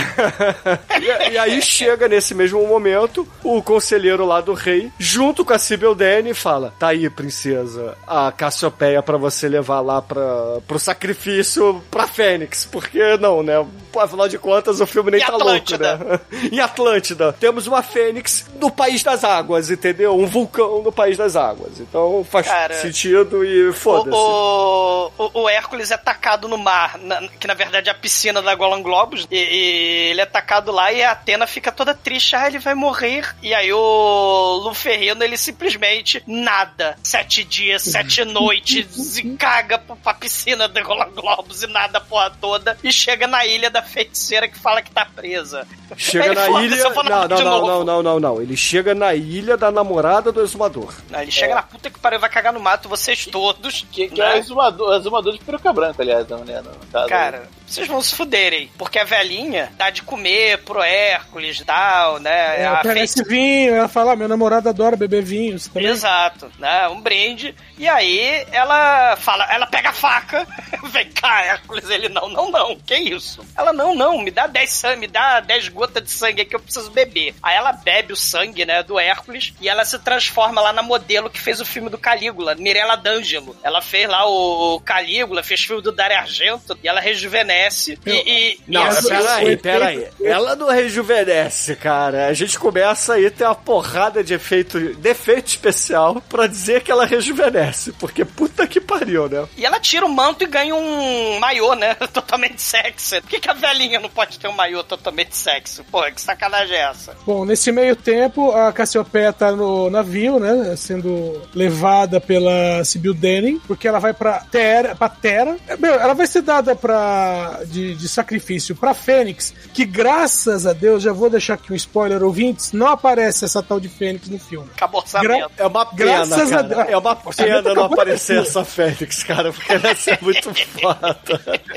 E, e aí chega nesse mesmo momento o conselheiro lá do rei, junto com a Sibyl Dane, e fala: Tá aí, princesa, a Cassiopeia pra você levar lá pra, pro sacrifício pra Fênix. Porque não, né? Afinal de contas, o filme nem E tá Atlântida? louco, né? *laughs* em Atlântida, temos uma Fênix no país das águas, entendeu? Um vulcão no país das águas. Então faz Cara, sentido e foda-se. O, o, o Hércules é tacado no mar, na- que na verdade é a piscina da Golan Globus, e, e ele é tacado lá e a Atena fica toda triste, ah, ele vai morrer. E aí o Luferrino, ele simplesmente nada. Sete dias, sete *laughs* noites, e caga pra, pra piscina da Golan Globus e nada a porra toda, e chega na ilha da feiticeira que fala que tá presa. Chega Aí, na ilha. Não, não, não, não, não, não, não. Ele chega na ilha da namorada do exumador. Aí Ele chega na puta que pariu, vai cagar no mato, vocês todos. Que, que né? é o exumador, o exumador de peruca branca, aliás, da mulher, caso. Cara, vocês vão se fuderem. Porque a velhinha dá de comer pro Hércules e tal, né? É, a pega feiti- esse vinho, ela fala, ah, meu namorado adora beber vinho. Também? Exato, né? Um brinde. E aí ela fala, ela pega a faca, *laughs* vem cá, Hércules. Ele, não, não, não, que isso? Ela, não, não, me dá 10 sangue, me dá 10 gotas de sangue que eu preciso beber. Aí ela bebe o sangue, né, do Hércules e ela se transforma lá na modelo que fez o filme do Calígula, Mirella D'Angelo. Ela fez lá o Calígula, fez filme do Dario Argento e ela rejuvenesce e... e Não, e peraí, peraí. Ela não rejuvenesce, cara. A gente começa aí a ter uma porrada de efeito, defeito especial pra dizer que ela rejuvenesce. Porque puta que pariu, né? E ela tira o manto e ganha um maiô, né? *laughs* Totalmente sexy. Por que, que a velhinha não pode ter um maiô totalmente sexy? Porra, que sacanagem é essa? Bom, nesse meio tempo, a Cassiopeia tá no navio, né? Sendo levada pela Sibyl Denning, porque ela vai pra Terra. Pra Terra. É, Meu, ela vai ser dada pra, de, de sacrifício pra Fênix, que graças a Deus, já vou deixar aqui um spoiler, ouvintes, não aparece essa tal de Fênix no filme. Acabou o orçamento. É uma pena, Graças a cara. Deus. É uma *laughs* pena não aparecer essa Fênix, cara, porque ela ia ser muito *laughs* foda.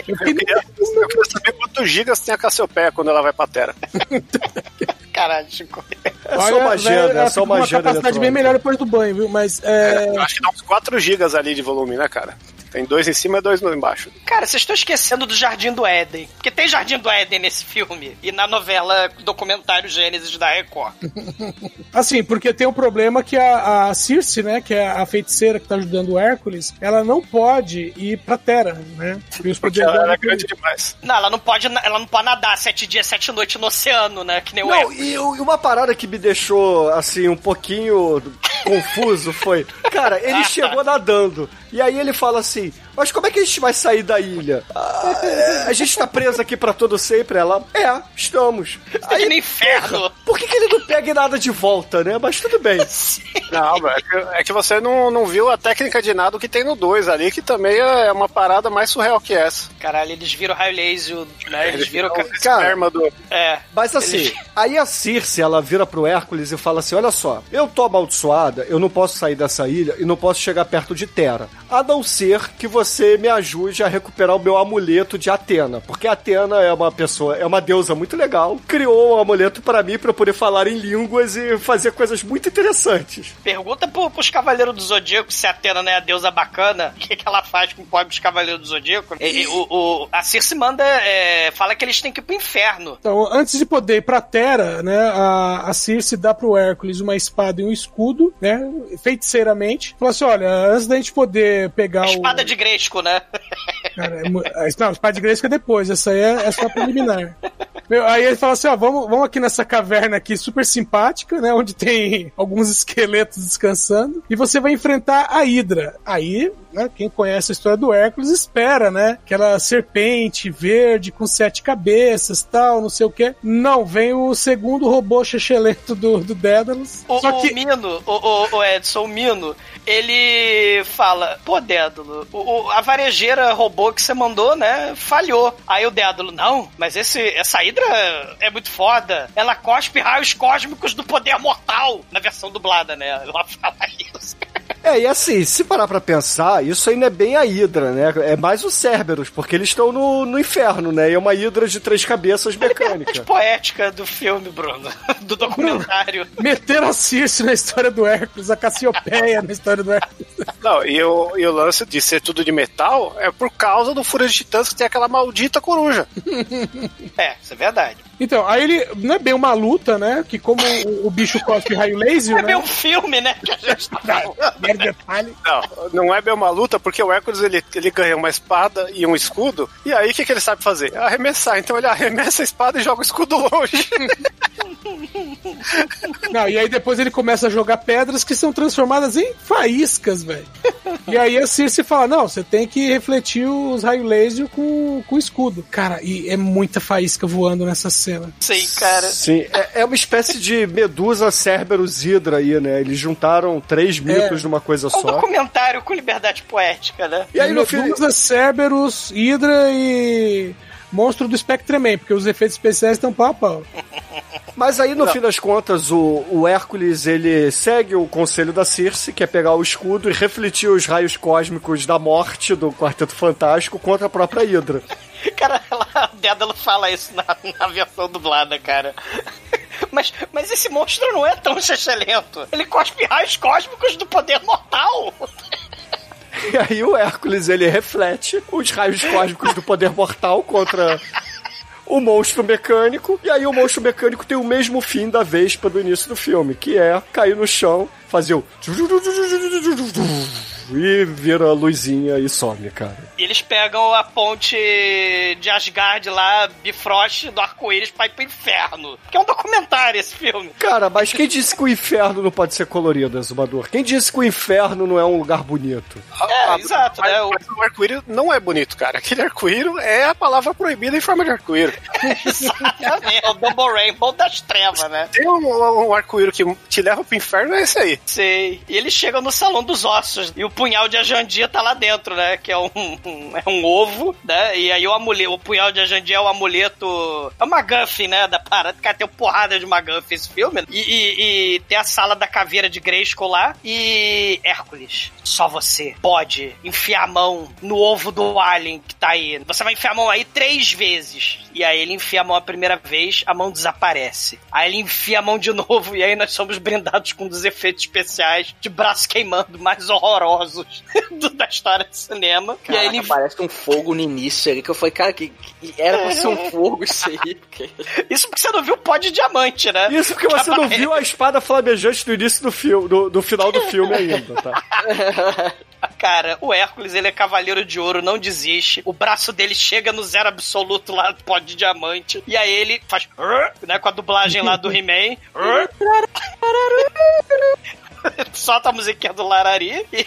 Eu queria, eu queria saber quantos gigas tem a Cassiopeia quando ela vai pra Terra. *laughs* Caralho, Chico. É só uma ela é só fica com uma agenda capacidade bem melhor depois do banho, viu? Mas é, Eu acho que dá uns 4 gigas ali de volume, né, cara? Tem dois em cima e dois embaixo. Cara, vocês estão esquecendo do Jardim do Éden. Porque tem Jardim do Éden nesse filme. E na novela documentário Gênesis da Record. *laughs* Assim, porque tem o problema que a, a Circe, né, que é a feiticeira que tá ajudando o Hércules, ela não pode ir pra Terra, né? Porque os Porque poderes ela era grande demais. Não, ela não pode, ela não pode nadar sete dias, sete noites no oceano, né? Que nem o Não, Hércules. e e uma parada que me deixou, assim, um pouquinho confuso foi... Cara, ele chegou nadando, e aí ele fala assim, see mas como é que a gente vai sair da ilha? Ah, é, a gente tá preso aqui pra todo sempre? Ela, é, estamos. Tá no inferno. Por que, que ele não pega nada de volta, né? Mas tudo bem. *laughs* Não, é que, é que você não, não viu a técnica de nado que tem no 2 ali, que também é uma parada mais surreal que essa. Caralho, eles viram raio laser, né? Eles viram. o esperma do. É. Mas assim, Eles- aí a Circe, ela vira pro Hércules e fala assim: Olha só, eu tô amaldiçoada, eu não posso sair dessa ilha e não posso chegar perto de Terra. A não ser que você me ajude a recuperar o meu amuleto de Atena. Porque Atena é uma pessoa, é uma deusa muito legal, criou um amuleto pra mim pra eu poder falar em línguas e fazer coisas muito interessantes. Pergunta pro, pros Cavaleiros do Zodíaco se a Atena não é a deusa bacana, *laughs* o que, que ela faz com o pobre dos Cavaleiros do Zodíaco. E- e o, o- a Circe manda, é, fala que eles têm que ir pro inferno. Então, antes de poder ir pra Terra, né, a, a Circe dá pro Hércules uma espada e um escudo, né, feiticeiramente. Fala assim, olha, antes da gente poder pegar A o... espada de Gresco, né? Cara, é a- não, espada de Grayskull é depois, essa aí é, é só preliminar. Meu, aí ele fala assim, ó, vamos, vamos aqui nessa caverna aqui super simpática, né, onde tem alguns esqueletos descansando, e você vai enfrentar a Hidra. Aí, né, quem conhece a história do Hércules espera, né, aquela serpente verde com sete cabeças, tal, não sei o que. Não, vem o segundo robô chechelento do, do Dédalus. O, Só que... o Mino, o, o- Edson, o Mino, ele fala, pô, Dédalo, o- a varejeira robô que você mandou, né, falhou. Aí o Dédalo, não, mas esse, essa Hidra é muito foda. Ela cospe raios cósmicos do poder mortal. Na versão dublada, né? Ela fala isso. *laughs* É, e assim, se parar pra pensar, isso aí não é bem a Hidra, né? É mais o Cerberus, porque eles estão no, no inferno, né? E é uma Hidra de três cabeças mecânica. Poética do filme, Bruno. *laughs* Do documentário. Meteram a Circe na história do Hércules, a Cassiopeia na história do Hércules. Não, e o, e o lance de ser tudo de metal é por causa do Fúria de Titãs que tem aquela maldita coruja. É, isso é verdade. Então, aí ele não é bem uma luta, né? Que como o, o bicho cospe raio laser, É bem né? um filme, né? Que a gente tá detalhe. Não, não é bem uma luta, porque o Hércules ele, ele ganha uma espada e um escudo, e aí o que, que ele sabe fazer? Arremessar. Então ele arremessa a espada e joga o escudo longe. *laughs* Não, e aí depois ele começa a jogar pedras que são transformadas em faíscas, velho. E aí a Circe fala: Não, você tem que refletir os raio laser com, com escudo. Cara, e é muita faísca voando nessa cena. Sim, cara. Sim, é, é uma espécie de Medusa, Cerberus, Hidra aí, né? Eles juntaram três mitos numa coisa Um só. documentário com liberdade poética, né? E aí no. Medusa, Cerberus, Hydra e. Monstro do Spectreman, porque os efeitos especiais estão pau a pau. *laughs* Mas aí, no fim das contas, o, o Hércules, ele segue o conselho da Circe, que é pegar o escudo e refletir os raios cósmicos da morte do Quarteto Fantástico contra a própria Hidra. *laughs* Cara, ela, a Dédalo fala isso na, na versão dublada, cara. *laughs* Mas, mas esse monstro não é tão chechelento. Ele cospe raios cósmicos do poder mortal. E aí o Hércules, ele reflete os raios cósmicos do poder mortal contra o monstro mecânico. E aí o monstro mecânico tem o mesmo fim da Vespa do início do filme, que é cair no chão, fazer o... E vira a luzinha e some, cara. E eles pegam a ponte de Asgard lá, Bifrost, do arco-íris, pra ir pro inferno. Que é um documentário esse filme. Cara, mas quem disse que o inferno não pode ser colorido, Azumador? Quem disse que o inferno não é um lugar bonito? É, exato, mas, né? O- mas o arco-íris não é bonito, cara. Aquele arco-íris é a palavra proibida em forma de arco-íris. *laughs* Exatamente, é o Double Rainbow das trevas, né? Tem um, um arco-íris que te leva pro inferno, é esse aí. Sei. E eles chegam no Salão dos Ossos. E o punhal de Ajandia tá lá dentro, né? Que é um, um- é um ovo, né? E aí o amuleto, o punhal de Ajandia é o amuleto. É uma McGuffin, né? Da parada. Cara, tem porrada de McGuffin esse filme. E, e- e tem a sala da caveira de Grayskull lá. E. Hércules, só você pode enfiar a mão no ovo do Alien que tá aí. Você vai enfiar a mão aí três vezes. E aí ele enfia a mão a primeira vez, a mão desaparece. Aí ele enfia a mão de *laughs* novo e aí nós somos brindados com um dos efeitos especiais de braço queimando mais horrorosos *laughs* do- da história do cinema. e aí Caraca, ele parece um fogo no início ali, que eu falei, cara, que, que era pra ser um *laughs* fogo isso aí. porque- Isso porque você não viu o pó de diamante, né? Isso porque você não viu a espada flamejante do início do filme, do, do final do filme ainda, tá? *laughs* Cara, o Hércules, ele é cavaleiro de ouro, não desiste. O braço dele chega no zero absoluto lá do pó de diamante. E aí ele faz. Né, com a dublagem lá do He-Man. *laughs* Solta a musiquinha do Larari e,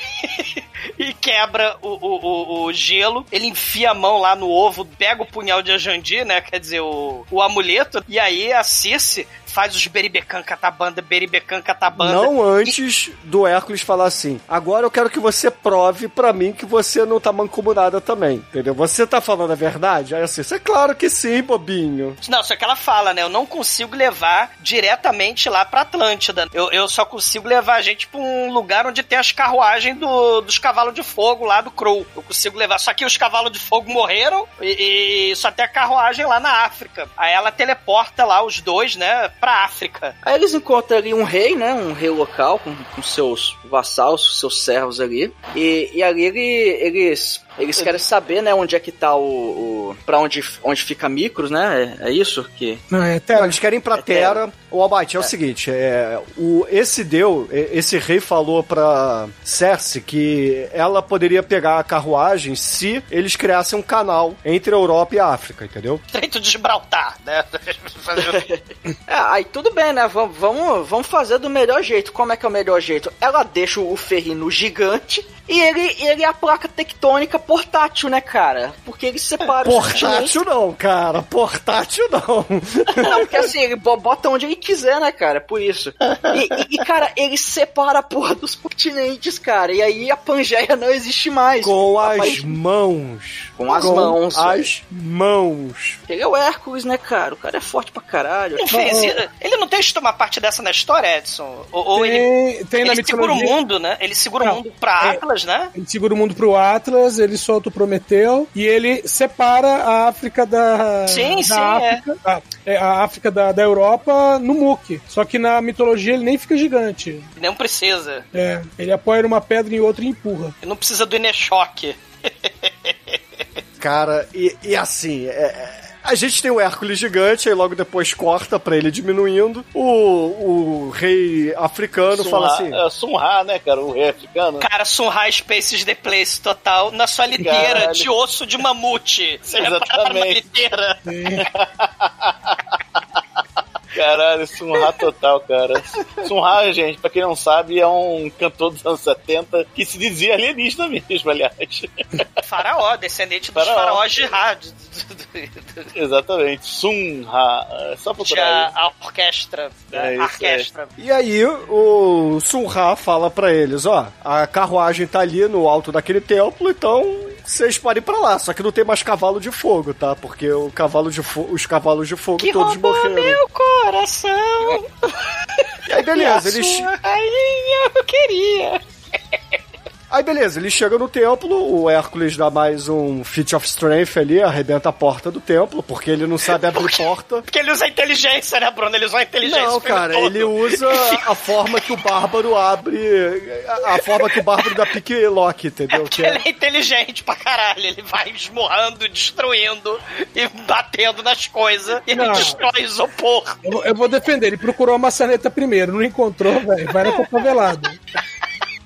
*laughs* e quebra o, o, o, o gelo. Ele enfia a mão lá no ovo, pega o punhal de Ajandi, né? Quer dizer, o, o amuleto. E aí a Circe faz os beribecan catabanda, beribecan catabanda. Não antes do Hércules falar assim: agora eu quero que você prove pra mim que você não tá mancomunada também, entendeu? Você tá falando a verdade? Aí assim, é claro que sim, bobinho. Não, só que ela fala, né? Eu não consigo levar diretamente lá pra Atlântida. Eu, eu só consigo levar a gente pra um lugar onde tem as carruagens do- dos cavalos de fogo lá do Crow. Eu consigo levar. Só que os cavalos de fogo morreram e, e só tem a carruagem lá na África. Aí ela teleporta lá os dois, né? Pra África. Aí eles encontram ali um rei, né? Um rei local com, com seus vassalos, seus servos ali. E, e ali ele- eles, eles querem saber, né? Onde é que tá o. o pra onde, onde fica Micros, né? É, é isso que. Não, é Não, Terra. eles querem ir pra Terra. O Albate, é, o seguinte, é, o, esse deu, é, esse rei falou pra Cersei que ela poderia pegar a carruagem se eles criassem um canal entre a Europa e a África, entendeu? *laughs* Feito de Gibraltar, né? *laughs* É, aí tudo bem, né? Vamos, vamos, vamos fazer do melhor jeito. Como é que é o melhor jeito? Ela deixa o ferrino gigante e ele, ele é a placa tectônica portátil, né, cara? Porque ele separa. Portátil não, cara, portátil não. *laughs* Não, porque assim, ele bo- bota onde ele quiser, né, cara? Por isso. E, e- e, cara, ele separa a porra dos continentes, cara. E aí a Pangeia não existe mais. Com as mãos. Com as mãos, As mãos. Ele é o Hércules, né, cara? O cara é forte pra caralho. Ele fez isso. Ele não tem tomar parte dessa na história, Edson? Ou, ou ele, Tem, tem na ele segura o mitologia. mundo, né? Ele segura Não, o mundo pra é- Atlas, né? Ele segura o mundo pro Atlas, ele solta o Prometeu e ele separa a África da. Sim, da sim, África, a, é, a África da, da Europa no Muk. Só que na mitologia ele nem fica gigante. Não precisa. É, ele apoia numa pedra em outra e empurra. Ele não precisa do Ineshock. *laughs* Cara, e, e assim, é- é, a gente tem o Hércules gigante, aí logo depois corta pra ele diminuindo. O, o rei africano fala assim. É Sunha, né, cara? O rei africano. Cara, Sunhai Spaces The Place total na sua liteira Caralho. de osso de mamute. Você *laughs* Exatamente. na liteira. *laughs* Caralho, Sunha total, cara. Sunha, gente, pra quem não sabe, é um cantor dos anos 70 que se dizia alienígena mesmo, aliás. Faraó, descendente dos Faraó. faraós de rádio. Exatamente. Sunha. É só procurar Tinha aí. a orquestra. né? É isso, orquestra. E aí o Sun Ra fala pra eles, ó, a carruagem tá ali no alto daquele templo, então vocês podem ir pra lá, só que não tem mais cavalo de fogo, tá? Porque o cavalo de fo- os cavalos de fogo Que todos morreram. meu coração. E aí beleza, E a eles rainha eu queria. Aí beleza, ele chega no templo, o Hércules dá mais um feat of strength ali, arrebenta a porta do templo, porque ele não sabe abrir porta. Porque ele usa inteligência, né, Bruno? Ele usa a inteligência. Não, cara, todo. ele usa a forma que o bárbaro abre. A, a forma que o bárbaro dá pique lock, entendeu? Porque Que é- ele é inteligente pra caralho. Ele vai esmurrando, destruindo e batendo nas coisas. E ele Não. destrói isopor. Eu, vou- eu vou defender. Ele procurou a maçaneta primeiro, não encontrou, velho. Vai na cotovelada.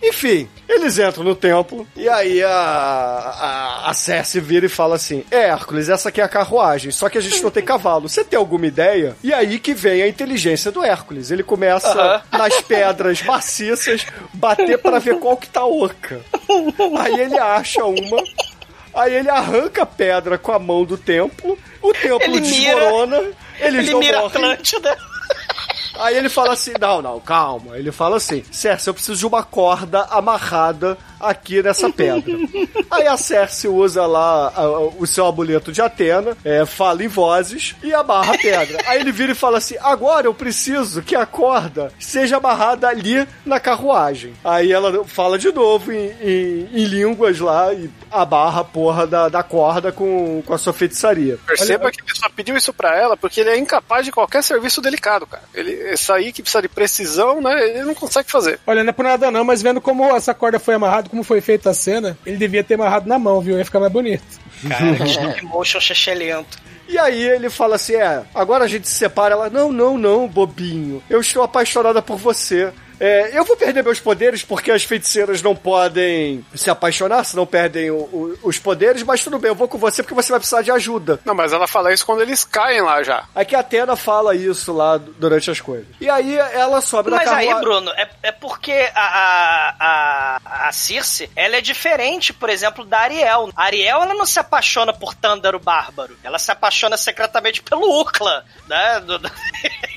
Enfim, eles entram no templo e aí a, a, a Cersei vira e fala assim: É, Hércules, essa aqui é a carruagem, só que a gente não tem cavalo. Você tem alguma ideia? E aí que vem a inteligência do Hércules. Ele começa Aham. nas pedras maciças bater pra ver qual que tá oca. Aí ele acha uma. Aí ele arranca a pedra com a mão do templo, o templo Ele mira- desmorona, eles Ele não mira morrem. Atlântida. Aí ele fala assim: não, não, calma. Ele fala assim: Cersei, eu preciso de uma corda amarrada aqui nessa pedra. Aí a Cersei usa lá a- a- o seu amuleto de Atena, é, fala em vozes e amarra a pedra. Aí ele vira e fala assim: agora eu preciso que a corda seja amarrada ali na carruagem. Aí ela fala de novo em, em- em línguas lá e amarra a porra da, da corda com, com a sua feitiçaria. Perceba que ele só pediu isso pra ela porque ele é incapaz de qualquer serviço delicado, cara. Ele, isso aí que precisa de precisão, né? Ele não consegue fazer. Olha, não é por nada não, mas vendo como essa corda foi amarrada, como foi feita a cena, ele devia ter amarrado na mão, viu? Ia ficar mais bonito. Cara, que stop motion chechelento. E aí ele fala assim: é, agora a gente se separa. Ela, não, não, não, bobinho. Eu estou apaixonada por você. É, eu vou perder meus poderes porque as feiticeiras não podem se apaixonar, se não perdem o- o- os poderes, mas tudo bem, eu vou com você porque você vai precisar de ajuda. Não, mas ela fala isso quando eles caem lá já. Aí que a Atena fala isso lá durante as coisas. E aí ela sobe na Mas aí, carruagem. Bruno, é, é porque a, a, a, a Circe, ela é diferente, por exemplo, da Ariel. A Ariel, ela não se apaixona por Tândaro Bárbaro. Ela se apaixona secretamente pelo Ucla, né? *laughs*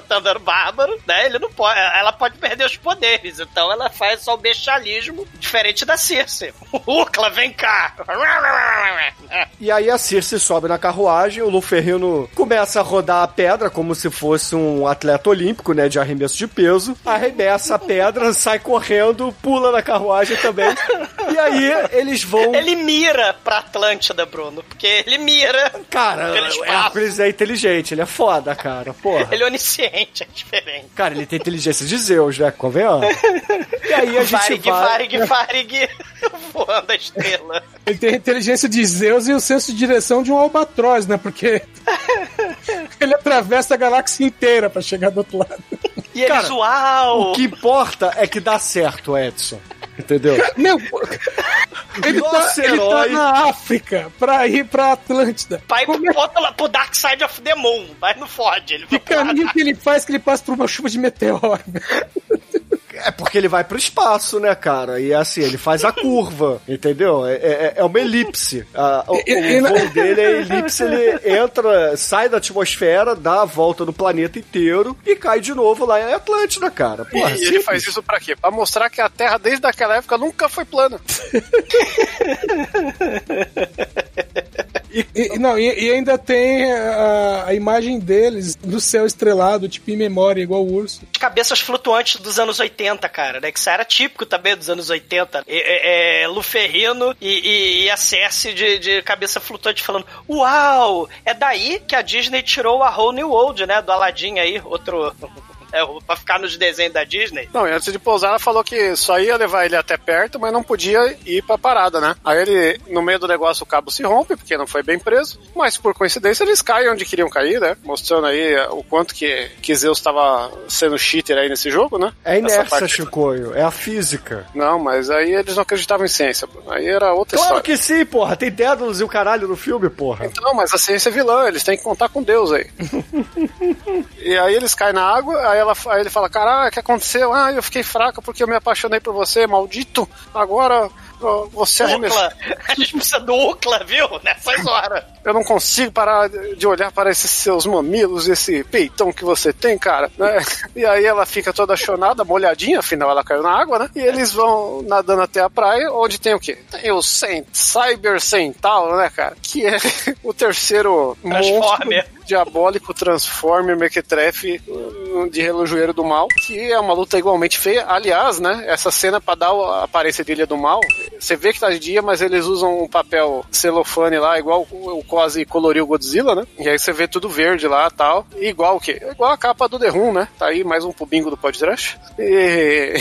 Do- do- porque o Tândaro Bárbaro, né? Ele não pode, ela pode perder os poderes. Então ela faz só o bestialismo diferente da Circe. *laughs* Ucla, vem cá! *laughs* E aí a Circe sobe na carruagem, o Luferrino começa a rodar a pedra como se fosse um atleta olímpico, né, de arremesso de peso. Arremessa a pedra, sai correndo, pula na carruagem também. *laughs* E aí eles vão... Ele mira pra Atlântida, Bruno. Porque ele mira. Cara. Hércules é inteligente, ele é foda, cara, porra. Ele é onisciente, é diferente. Cara, ele tem inteligência de Zeus, né, convenhamos? E aí a gente Varig, vai... Varig, Varig, *laughs* voando a estrela. Ele tem a inteligência de Zeus e o senso de direção de um albatroz, né? Porque *laughs* ele atravessa a galáxia inteira pra chegar do outro lado. E eles, Cara, uau! O que importa é que dá certo, Edson. Entendeu? Meu, ele tá, ele tá na África pra ir pra Atlântida. Vai Como é bota lá pro Dark Side of the Moon, mas não fode. Ele que vai caminho que ele faz que ele passa por uma chuva de meteoro? É porque ele vai pro espaço, né, cara? E assim, ele faz a curva, *laughs* entendeu? É, é, é uma elipse. O, E- e- o voo dele é elipse, ele entra, sai da atmosfera, dá a volta no planeta inteiro e cai de novo lá em Atlântida, cara. Porra, e ele simples. faz isso pra quê? Pra mostrar que a Terra, desde aquela época, nunca foi plana. *laughs* E, e- não, e, e ainda tem a, a imagem deles no céu estrelado, tipo em memória, igual o urso. As cabeças flutuantes dos anos 80, cara, né? Que isso era típico também dos anos 80. É, é, é, Luferrino e, e, e a Cersei de, de cabeça flutuante falando: Uau! É daí que a Disney tirou a Whole New World, né? Do Aladdin aí, outro. É, pra ficar nos desenhos da Disney. Não, e antes de pousar, ela falou que só ia levar ele até perto, mas não podia ir pra parada, né? Aí ele, no meio do negócio, o cabo se rompe, porque não foi bem preso, mas por coincidência eles caem onde queriam cair, né? Mostrando aí eh, o quanto que, que Zeus tava sendo cheater aí nesse jogo, né? É inércia, parte- Chicoio. É a física. Não, mas aí eles não acreditavam em ciência, aí era outra Claro história. que sim, porra. Tem Dédalus e o caralho no filme, porra. Então, mas a ciência é vilã, eles têm que contar com Deus aí. *laughs* e aí eles caem na água, aí, ela, aí ele fala, cara, o que aconteceu? Ah, eu fiquei fraca porque eu me apaixonei por você, maldito. Agora você arremessou. *laughs* A gente precisa do Ucla, viu? Nessas horas. Eu não consigo parar de olhar para esses seus mamilos, esse peitão que você tem, cara. Né? E aí ela fica toda chonada, molhadinha, afinal ela caiu na água, né? E eles vão nadando até a praia, onde tem o quê? Tem o Cent Cyber Centauro, né, cara? Que é *laughs* o terceiro Transformer. Diabólico Transformer Mequetrefe de relojoeiro do mal, que é uma luta igualmente feia. Aliás, né, essa cena pra dar a aparência de Ilha do Mal, você vê que tá de dia, mas eles usam um papel celofane lá, igual o quase coloriu Godzilla, né? E aí você vê tudo verde lá tal. Igual o quê? Igual a capa do The Room, né? Tá aí mais um pubingo do podcast. E...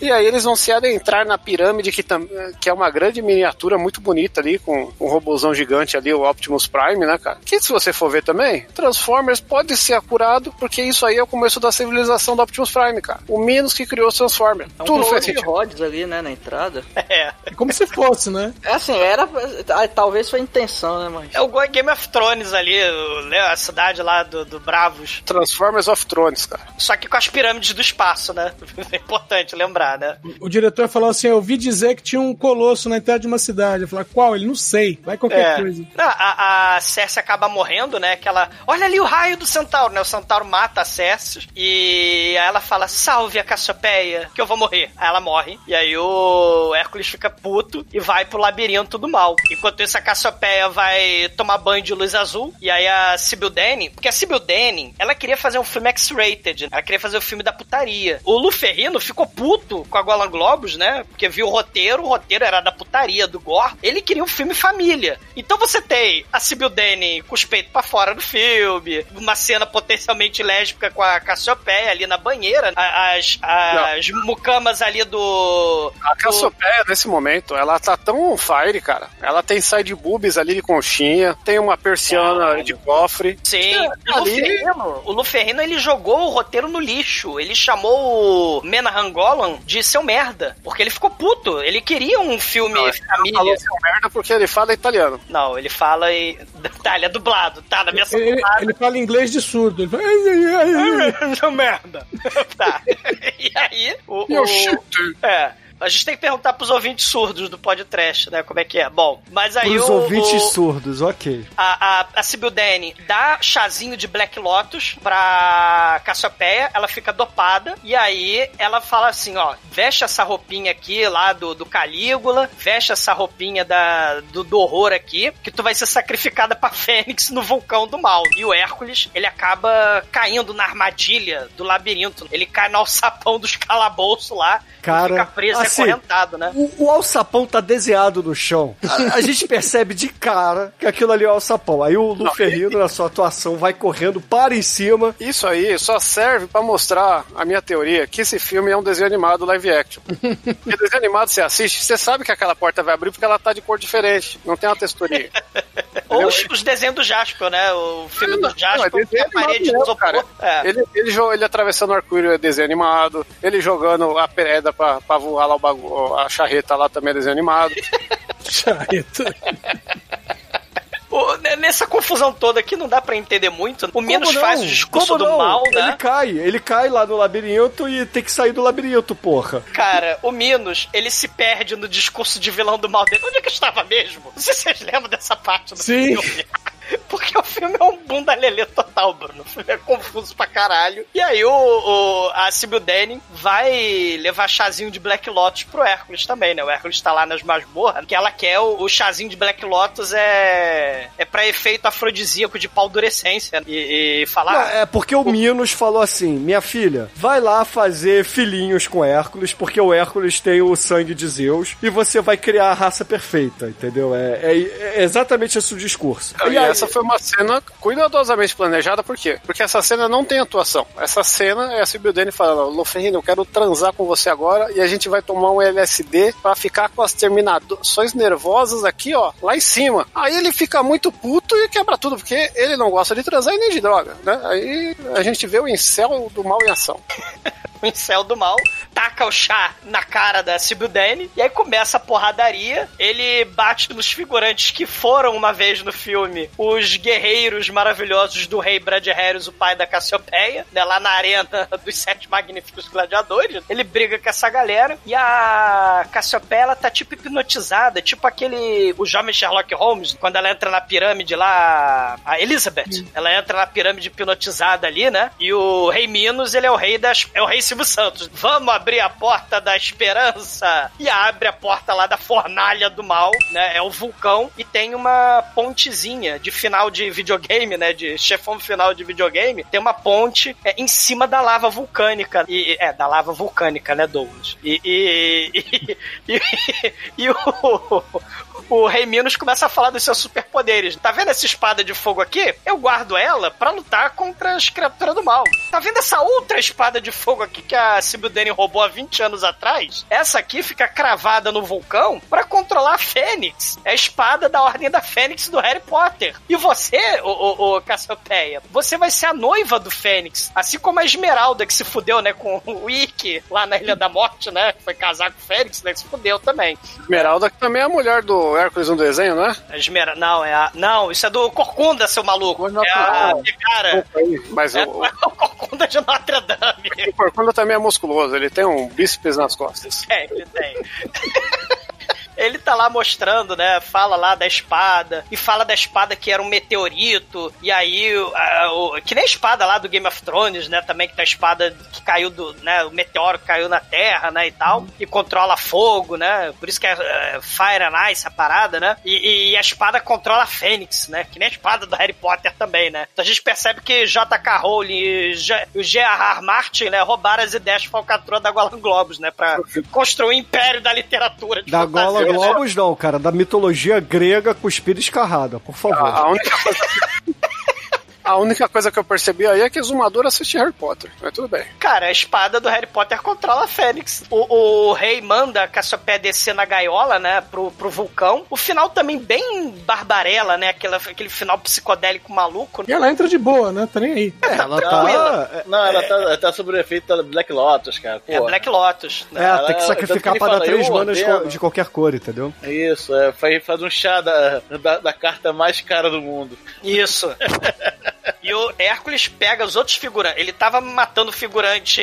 E aí eles vão se adentrar na pirâmide, que, tam, que é uma grande miniatura muito bonita ali, com um robôzão gigante ali, o Optimus Prime, né, cara? Que se você for ver também, Transformers pode ser acurado, porque isso aí é o começo da civilização do Optimus Prime, cara. O Minos que criou os Transformers. É um Tudo fez de sentido. rods ali, né, na entrada. *laughs* É. Como se fosse, né? É assim, era. ah, Talvez foi a intenção, né, mas. É o Game of Thrones ali, o- né, a cidade lá do, do Bravos. Transformers of Thrones, cara. Só que com as pirâmides do espaço, né? *laughs* É importante lembrar, né? O diretor falou assim: Eu ouvi dizer que tinha um colosso na entrada de uma cidade. Eu falei, qual? Ele não sei. Vai qualquer É. coisa. Não, a, a Cersei acaba morrendo, né? Que ela. Olha ali o raio do centauro, né? O centauro mata a Cersei. E aí ela fala: salve a Cassiopeia, que eu vou morrer. Aí ela morre. E aí o Hércules fica puto e vai pro labirinto do mal. Enquanto isso, a Cassiopeia vai tomar banho de luz azul. E aí a Sibyl Danny. Porque a Sibyl Danny, ela queria fazer um filme X-rated. Ela queria fazer o filme da putaria. O Lu Ferrino ficou puto com a Golan Globus, né? Porque viu o roteiro, o roteiro era da putaria, do gore. Ele queria um filme família. Então você tem a Sibyl Danny com os peitos pra fora do filme, uma cena potencialmente lésbica com a Cassiopeia ali na banheira, as, as mucamas ali do... A Cassiopeia, nesse momento, ela tá tão on fire, cara. Ela tem side boobies ali de conchinha, tem uma persiana de cofre. Sim, É, o Lu ali- Ferrino, o Lu Ferrino, ele jogou o roteiro no lixo. Ele chamou o Menahan Golan de seu merda. Porque ele ficou puto. Ele queria um filme Não, família. Falou seu merda porque ele fala italiano. Não, ele fala e. *laughs* Tá, ele é dublado, tá? Na minha Ele, dublada. ele fala inglês de surdo. Ele fala. "Ai, ai, ai, ai". *laughs* Seu merda. tá. *laughs* E aí, o. Meu o- shit. É. A gente tem que perguntar pros ouvintes surdos do podcast, né? Como é que é. Bom, mas aí Pros o, ouvintes o- surdos, ok. a, a, a Sibyl Danny dá chazinho de Black Lotus pra Cassiopeia, ela fica dopada, e aí ela fala assim, ó, veste essa roupinha aqui lá do, do Calígula, veste essa roupinha da, do, do horror aqui, que tu vai ser sacrificada pra Fênix no vulcão do mal. E o Hércules, ele acaba caindo na armadilha do labirinto. Ele cai no alçapão dos calabouços lá, Cara, fica preso assim, acorrentado, né? O, o alçapão tá desenhado no chão. A, a gente percebe de cara que aquilo ali é o alçapão. Aí o Lu Ferrino, na sua atuação, vai correndo, para em cima. Isso aí só serve pra mostrar a minha teoria que esse filme é um desenho animado live action. Porque desenho animado você assiste, você sabe que aquela porta vai abrir porque ela tá de cor diferente, não tem uma texturinha. *laughs* Ou os, os desenhos do Jasper, né? O filme do Não, é Jasper, que desenho a parede do mesmo, cara. É. Ele, ele, jo- ele atravessando o arco-íris é desenho animado, ele jogando a pedra pra, pra voar lá o bagu- a charreta lá também é desenho animado. *laughs* Charreta. O- n- nessa confusão toda aqui não dá pra entender muito. O não? faz o discurso Como do não? mal, Ele né? cai, ele cai lá no labirinto e tem que sair do labirinto, porra. Cara, o Minos, ele se perde no discurso de vilão do mal dele. Onde é que estava mesmo? Não sei se vocês lembram dessa parte do Sim. filme. Porque o filme é um bunda lelê total, Bruno. O filme é confuso pra caralho. E aí o, o- a Sibyl Danning vai levar chazinho de Black Lotus pro Hércules também, né? O Hércules tá lá nas masmorras, que ela quer o, o chazinho de Black Lotus é é pra efeito afrodisíaco de paldurecência e, e falar... Não, é porque o Minos falou assim: minha filha, vai lá fazer filhinhos com Hércules, porque o Hércules tem o sangue de Zeus e você vai criar a raça perfeita, entendeu? É, é- é exatamente esse o discurso. E aí- essa foi uma cena cuidadosamente planejada, por quê? Porque essa cena não tem atuação. Essa cena é a Sibyl Danny falando, Loferrino, eu quero transar com você agora e a gente vai tomar um LSD pra ficar com as terminações nervosas aqui, ó, lá em cima. Aí ele fica muito puto e quebra tudo, porque ele não gosta de transar e nem de droga, né? Aí a gente vê o incel do mal em ação. *laughs* o incel do mal, taca o chá na cara da Sibyl Danny, e aí começa a porradaria. Ele bate nos figurantes que foram uma vez no filme os guerreiros maravilhosos do rei Brad Harris, o pai da Cassiopeia, né, lá na arena *laughs* dos sete magníficos gladiadores. Ele briga com essa galera, e a Cassiopeia, ela tá tipo hipnotizada, tipo aquele, o jovem Sherlock Holmes, quando ela entra na pirâmide lá, a Elizabeth, ela entra na pirâmide hipnotizada ali, né, e o rei Minos, ele é o rei das, é o rei Silvio Santos. Vamos abrir a porta da esperança e abre a porta lá da fornalha do mal, né? É o vulcão e tem uma pontezinha de final de videogame, né? De chefão final de videogame. Tem uma ponte é, em cima da lava vulcânica. E, é, da lava vulcânica, né, Douglas? E, e, e, *laughs* e, e o, o Rei Minos começa a falar dos seus superpoderes. Tá vendo essa espada de fogo aqui? Eu guardo ela para lutar contra as criaturas do mal. Tá vendo essa outra espada de fogo aqui que a Sibyl Dane roubou há 20 anos atrás? Essa aqui fica cravada no vulcão para controlar a Fênix. É a espada da Ordem da Fênix do Harry Potter. E você, o, o, o Cassiopeia, você vai ser a noiva do Fênix. Assim como a Esmeralda, que se fudeu, né, com o Ikki lá na Ilha da Morte, né? Foi casar com o Fênix, né? Que se fudeu também. Esmeralda, que também é a mulher do Hércules no desenho, não é? Esmera... Não, é a... Não, isso é do Corcunda, seu maluco. É a cara. Mas É o, o *laughs* Corcunda de Notre Dame. o Corcunda também é musculoso, ele tem um bíceps nas costas. É, ele tem. *laughs* Ele tá lá mostrando, né? Fala lá da espada. E fala da espada que era um meteorito. E aí, a- o- que nem a espada lá do Game of Thrones, né? Também que tem a espada que caiu do. né? O meteoro que caiu na Terra, né? E tal. E controla fogo, né? Por isso que é, é Fire and Ice a parada, né? E, e a espada controla a Fênix, né? Que nem a espada do Harry Potter também, né? Então a gente percebe que J.K. Rowling e o G.R.R. Martin, né? Roubaram as ideias de falcatrua da Golan Globus, né? Pra construir o império da literatura de Da fantasia? Globos não, cara. Da mitologia grega cuspida e escarrada, por favor. A única coisa. A única coisa que eu percebi aí é que Zumador assiste Harry Potter, mas tudo bem. Cara, a espada do Harry Potter controla a Fênix. O, o rei manda a Cassiopeia descer na gaiola, né, pro, pro vulcão. O final também bem barbarela, né, aquele, aquele final psicodélico maluco. E ela entra de boa, né? Tá nem aí. ela tranquila. tá. Não, ela tá, ela tá sob o efeito da Black Lotus, cara. É Pô, Black Lotus, né? É, Ela- tem que sacrificar pra ele dar fala, três eu manas de qualquer cor, entendeu? Isso, é, faz, faz um chá da, da, da carta mais cara do mundo. Isso. *laughs* E o Hércules pega os outros figurantes. Ele tava matando figurante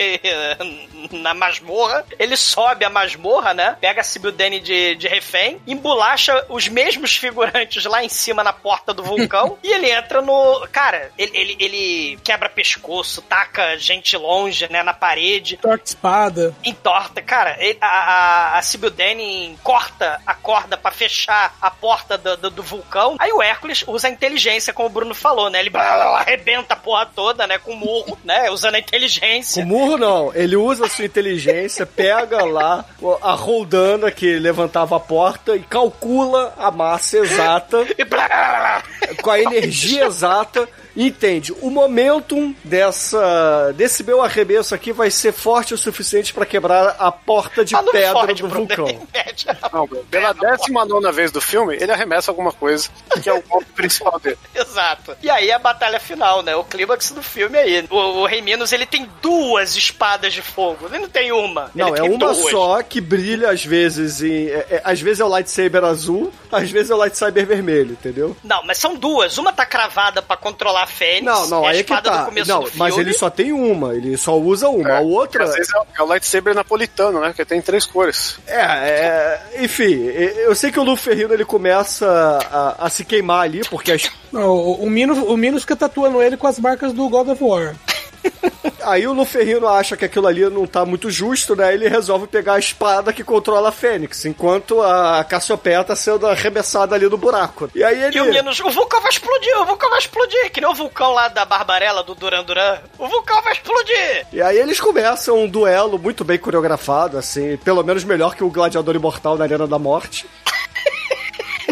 *laughs* na masmorra. Ele sobe a masmorra, né? Pega a Sibyl Dane de, de refém, embolacha os mesmos figurantes lá em cima na porta do vulcão. *laughs* e ele entra no. Cara, ele, ele, ele quebra pescoço, taca gente longe, né? Na parede Torta espada. entorta. Cara, ele- a, a, a Sibyl Dane corta a corda pra fechar a porta do, do, do vulcão. Aí o Hércules usa a inteligência, como o Bruno falou, né? Ele *laughs* arrebenta a porra toda, né? Com o murro, *laughs* né? Usando a inteligência. O murro não, ele usa a sua inteligência, pega lá a roldana que levantava a porta e calcula a massa exata, *laughs* E com a energia exata, e entende. O momentum dessa, desse meu arremesso aqui vai ser forte o suficiente pra quebrar a porta de Ah, pedra do vulcão. *laughs* impede. Não, pela décima nona vez do filme, ele arremessa alguma coisa, que é o golpe principal dele. *laughs* Exato. E aí a batalha final, né? O clímax do filme aí. O, o Rei Minos, ele tem duas espadas de fogo. Ele não tem uma. Não, ele é tem uma duas. só que brilha às vezes em. é- é- às vezes é o lightsaber azul, às vezes é o lightsaber vermelho, entendeu? Não, mas são duas. Uma tá cravada pra controlar a Fênix. Não, não, é aí é que espada tá. do começo Não, do filme. mas ele só tem uma, ele só usa uma. a outra. Às vezes é o- é o lightsaber napolitano, né? Que tem três cores. É, é, enfim, é, eu sei que o Luferrino ele começa a, a se queimar ali, porque as- Não, o, o Minos, o Minos fica tatuando ele com as marcas do God of War. *laughs* aí o Luferrino acha que aquilo ali não tá muito justo, né? Ele resolve pegar a espada que controla a Fênix, enquanto a Cassiopeia tá sendo arremessada ali no buraco. E aí ele. E o Minos, o vulcão vai explodir, o vulcão vai explodir. Que nem o vulcão lá da Barbarella, do Duran Duran. O vulcão vai explodir. E aí eles começam um duelo muito bem coreografado, assim, pelo menos melhor que o Gladiador Imortal na Arena da Morte.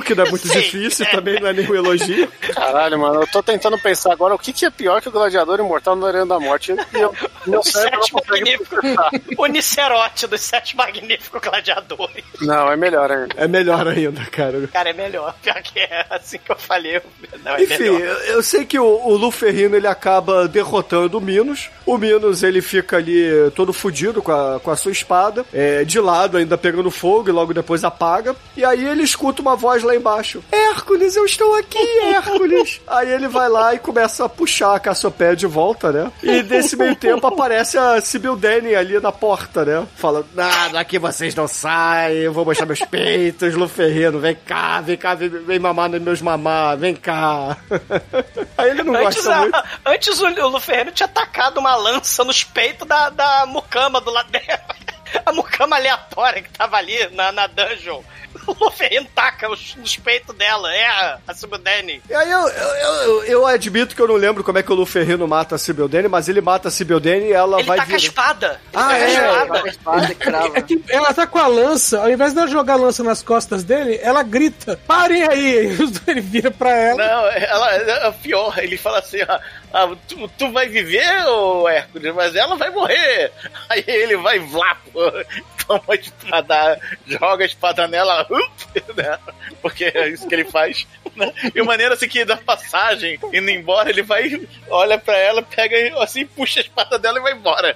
Que não é muito Sim. difícil, também não é nenhum elogio. Caralho, mano, eu tô tentando pensar agora o que, que é pior que o Gladiador Imortal no Arena da Morte. E eu, *laughs* meu O cérebro não consegue processar. O Nicerote dos Sete Magníficos Gladiadores. Não, é melhor ainda. É melhor ainda, cara. Cara, é melhor. Pior que é assim que eu falei. Não, é Enfim, melhor. eu eu sei que o, o Luferrino ele acaba derrotando o Minos. O Minos ele fica ali todo fudido com a, com a sua espada, é, de lado ainda pegando fogo e logo depois apaga. E aí ele escuta uma voz lá embaixo: Hércules, eu estou aqui, Hércules. *laughs* aí ele vai lá e começa a puxar a Cassiopeia de volta, né? E nesse meio tempo aparece a Sibyl Dane ali na porta, né? Fala: Ah, daqui vocês não saem, eu vou mostrar meus *laughs* peitos, Luferrino, vem cá, vem cá, vem, vem mamar nos meus mamar, vem cá. *laughs* Aí ele não Antes, gosta a- muito. antes o, o Luferrino tinha atacado uma lança nos peitos da, da mucama do lado dela. *laughs* a mucama aleatória que tava ali na, na dungeon. *laughs* O Luferrino taca os, nos peitos dela, erra a Sibildene. E aí eu, eu, eu, eu admito que eu não lembro como é que o Luferrino mata a Sibildene, mas ele mata a Sibildene e ela Ele vai taca a vir- espada. Ele Ah, taca a é? espada. Pega a espada crava. É que ela tá com a lança, ao invés de ela jogar a lança nas costas dele, ela grita: parem aí! *laughs* E ele vira pra ela. Não, ela é pior. Ele fala assim: ó, ah, tu, tu vai viver, ô Hércules, mas ela vai morrer. *laughs* Aí ele vai vlá, pô, *laughs* toma a espada, joga a espada nela, up, *laughs* né? porque é isso que ele faz. Né? E maneira assim que da passagem, indo embora, ele vai, olha pra ela, pega assim, puxa a espada dela e vai embora.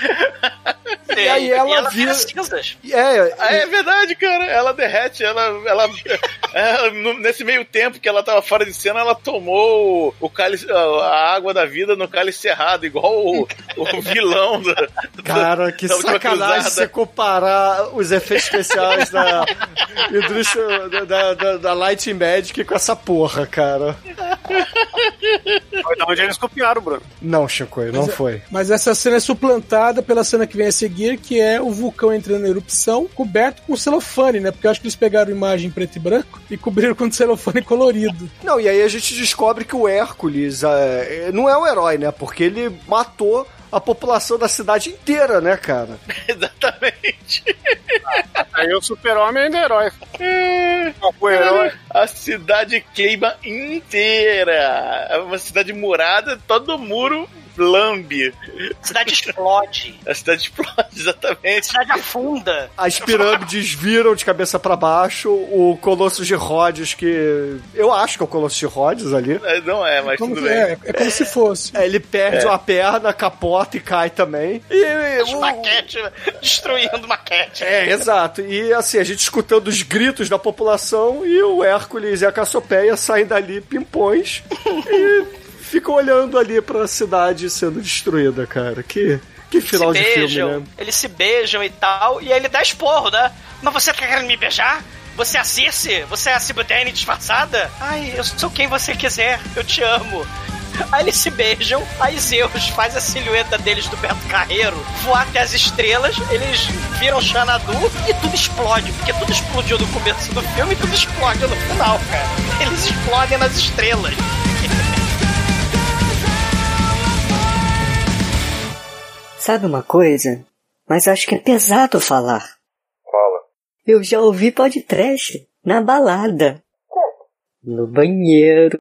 *laughs* E aí ela ela vira- vira cinzas. É, Ah, é verdade, cara. Ela derrete, ela. ela, *laughs* nesse meio tempo que ela tava fora de cena, ela tomou o, o cálice, a água da vida no cálice errado, igual o, o *laughs* vilão do, do- Cara, que da sacanagem cruzada. você comparar os efeitos especiais da da, da, da, da Light Magic com essa porra, cara. Foi da onde eles copiaram, Bruno. Não, Chico, não foi. Mas essa cena é suplantada pela cena que vem a seguir, que é o vulcão entrando em erupção, coberto com celofane, né? Porque eu acho que eles pegaram imagem em preto e branco e cobriram com *laughs* celofane colorido. Não, e aí a gente descobre que o Hércules é, não é um herói, né? Porque ele matou a população da cidade inteira, né, cara? *laughs* Exatamente. Aí o super-homem ainda é herói. O herói. A cidade queima inteira. É uma cidade murada, todo muro lambe. A cidade explode. A cidade explode, A exatamente. cidade afunda. As pirâmides viram de cabeça pra baixo, o Colosso de Rhodes, que eu acho que é o Colosso de Rhodes ali. É, Não é, mas Como tudo bem. é? É como se fosse. É, ele perde uma perna, capota e cai também. E, Os o- maquete destruindo maquete. É, exato. E assim, a gente escutando os gritos da população e o Hércules e a Cassiopeia saem dali pimpões e ficam olhando ali pra cidade sendo destruída, cara. Que, que final de beijam, filme, né? eles se beijam e tal, e aí ele dá esporro, né? Mas você tá querendo me beijar? Você é a Circe? Você é a Cibudene disfarçada? Ai, eu sou quem você quiser, eu te amo. Aí eles se beijam, aí Zeus faz a silhueta deles do Beto Carreiro voar até as estrelas, eles viram Xanadu e tudo explode, porque tudo explodiu no começo do filme e tudo explode no final, cara. Eles explodem nas estrelas. *laughs* Sabe uma coisa? Mas acho que é pesado falar. Fala. Eu já ouvi podcast na balada. No banheiro.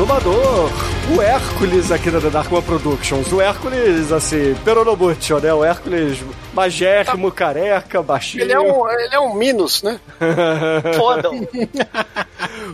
Exumador, o Hércules aqui da The Dark One Productions. O Hércules, assim, peronobucho, né? O Hércules magérrimo, careca, baixinho. Ele é um, ele é um Minos, né? *laughs* Fodam.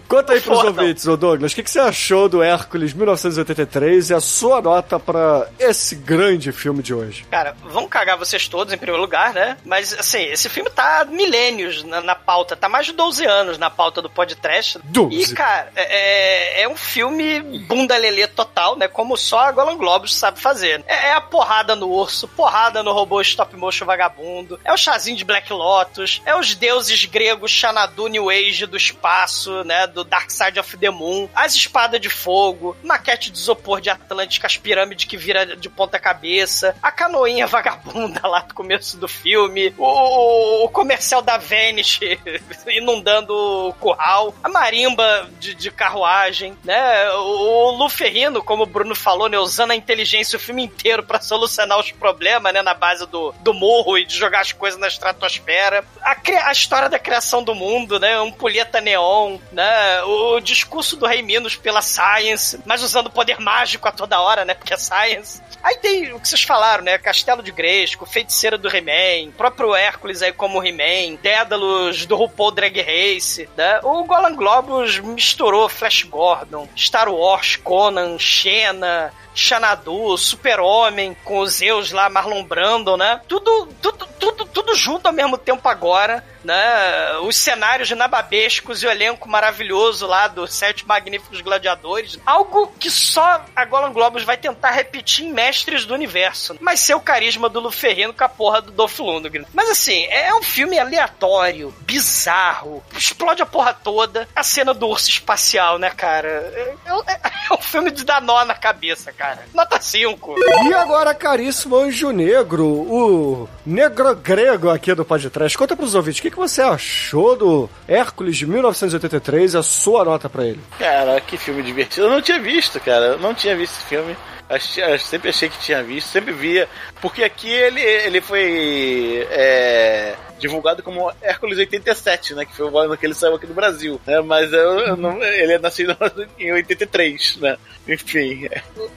Conta aí pros Foda. ouvintes, ô Douglas, o que, que você achou do Hércules 1983 e a sua nota pra esse grande filme de hoje? Cara, vão cagar vocês todos em primeiro lugar, né? Mas, assim, esse filme tá há milênios na, na pauta, tá mais de 12 anos na pauta do podcast. 12. E, cara, é, é um filme bunda lelê total, né? Como só a Golan Globus sabe fazer. É, é a porrada no urso, porrada no robô stop motion vagabundo, é o chazinho de Black Lotus, é os deuses gregos Xanadu New Age do espaço, né? Do Dark Side of the Moon, as espadas de fogo, maquete de isopor de Atlantis com as pirâmides que vira de ponta cabeça, a canoinha *laughs* vagabunda lá do começo do filme, o, o comercial da Vanish *laughs* inundando o curral, a marimba de, de carruagem, né? O, o Luferrino, como o Bruno falou, né? Usando a inteligência o filme inteiro pra solucionar os problemas, né? Na base do, do morro e de jogar as coisas na estratosfera. A, a história da criação do mundo, né? Um pulheta neon, né? O discurso do Rei Minos pela Science, mas usando poder mágico a toda hora, né? Porque é Science. Aí tem o que vocês falaram, né? Castelo de Gresco, Feiticeira do He-Man, próprio Hércules aí como He-Man, Dédalus do RuPaul Drag Race, né? O Golan Globus misturou Flash Gordon, Star Wars, Conan, Xena, Xanadu, Super-Homem, com os Zeus lá, Marlon Brando, né? Tudo, tudo, tudo, tudo junto ao mesmo tempo agora, né? Os cenários nababescos e o elenco maravilhoso lá dos Sete Magníficos Gladiadores. Algo que só a Golan Globus vai tentar repetir em Mestres do Universo. Mas ser o carisma do Luferrino com a porra do Dolph Lundgren. Mas assim, é um filme aleatório, bizarro, explode a porra toda. A cena do urso espacial, né, cara? É, é, é um filme de dar nó na cabeça, cara. Nota 5. E agora, caríssimo Anjo Negro, o negro grego aqui do podcast. Conta pros ouvintes, o que, que você achou do Hércules de 1983 a sua nota pra ele? Cara, que filme divertido. Eu não tinha visto, cara. Eu não tinha visto esse filme. Eu sempre achei que tinha visto, sempre via. Porque aqui ele, ele foi. É, divulgado como Hércules 87, né? Que foi o ano que ele saiu aqui no Brasil. Né, mas eu, eu não, ele é nascido *laughs* em 83, né? Enfim,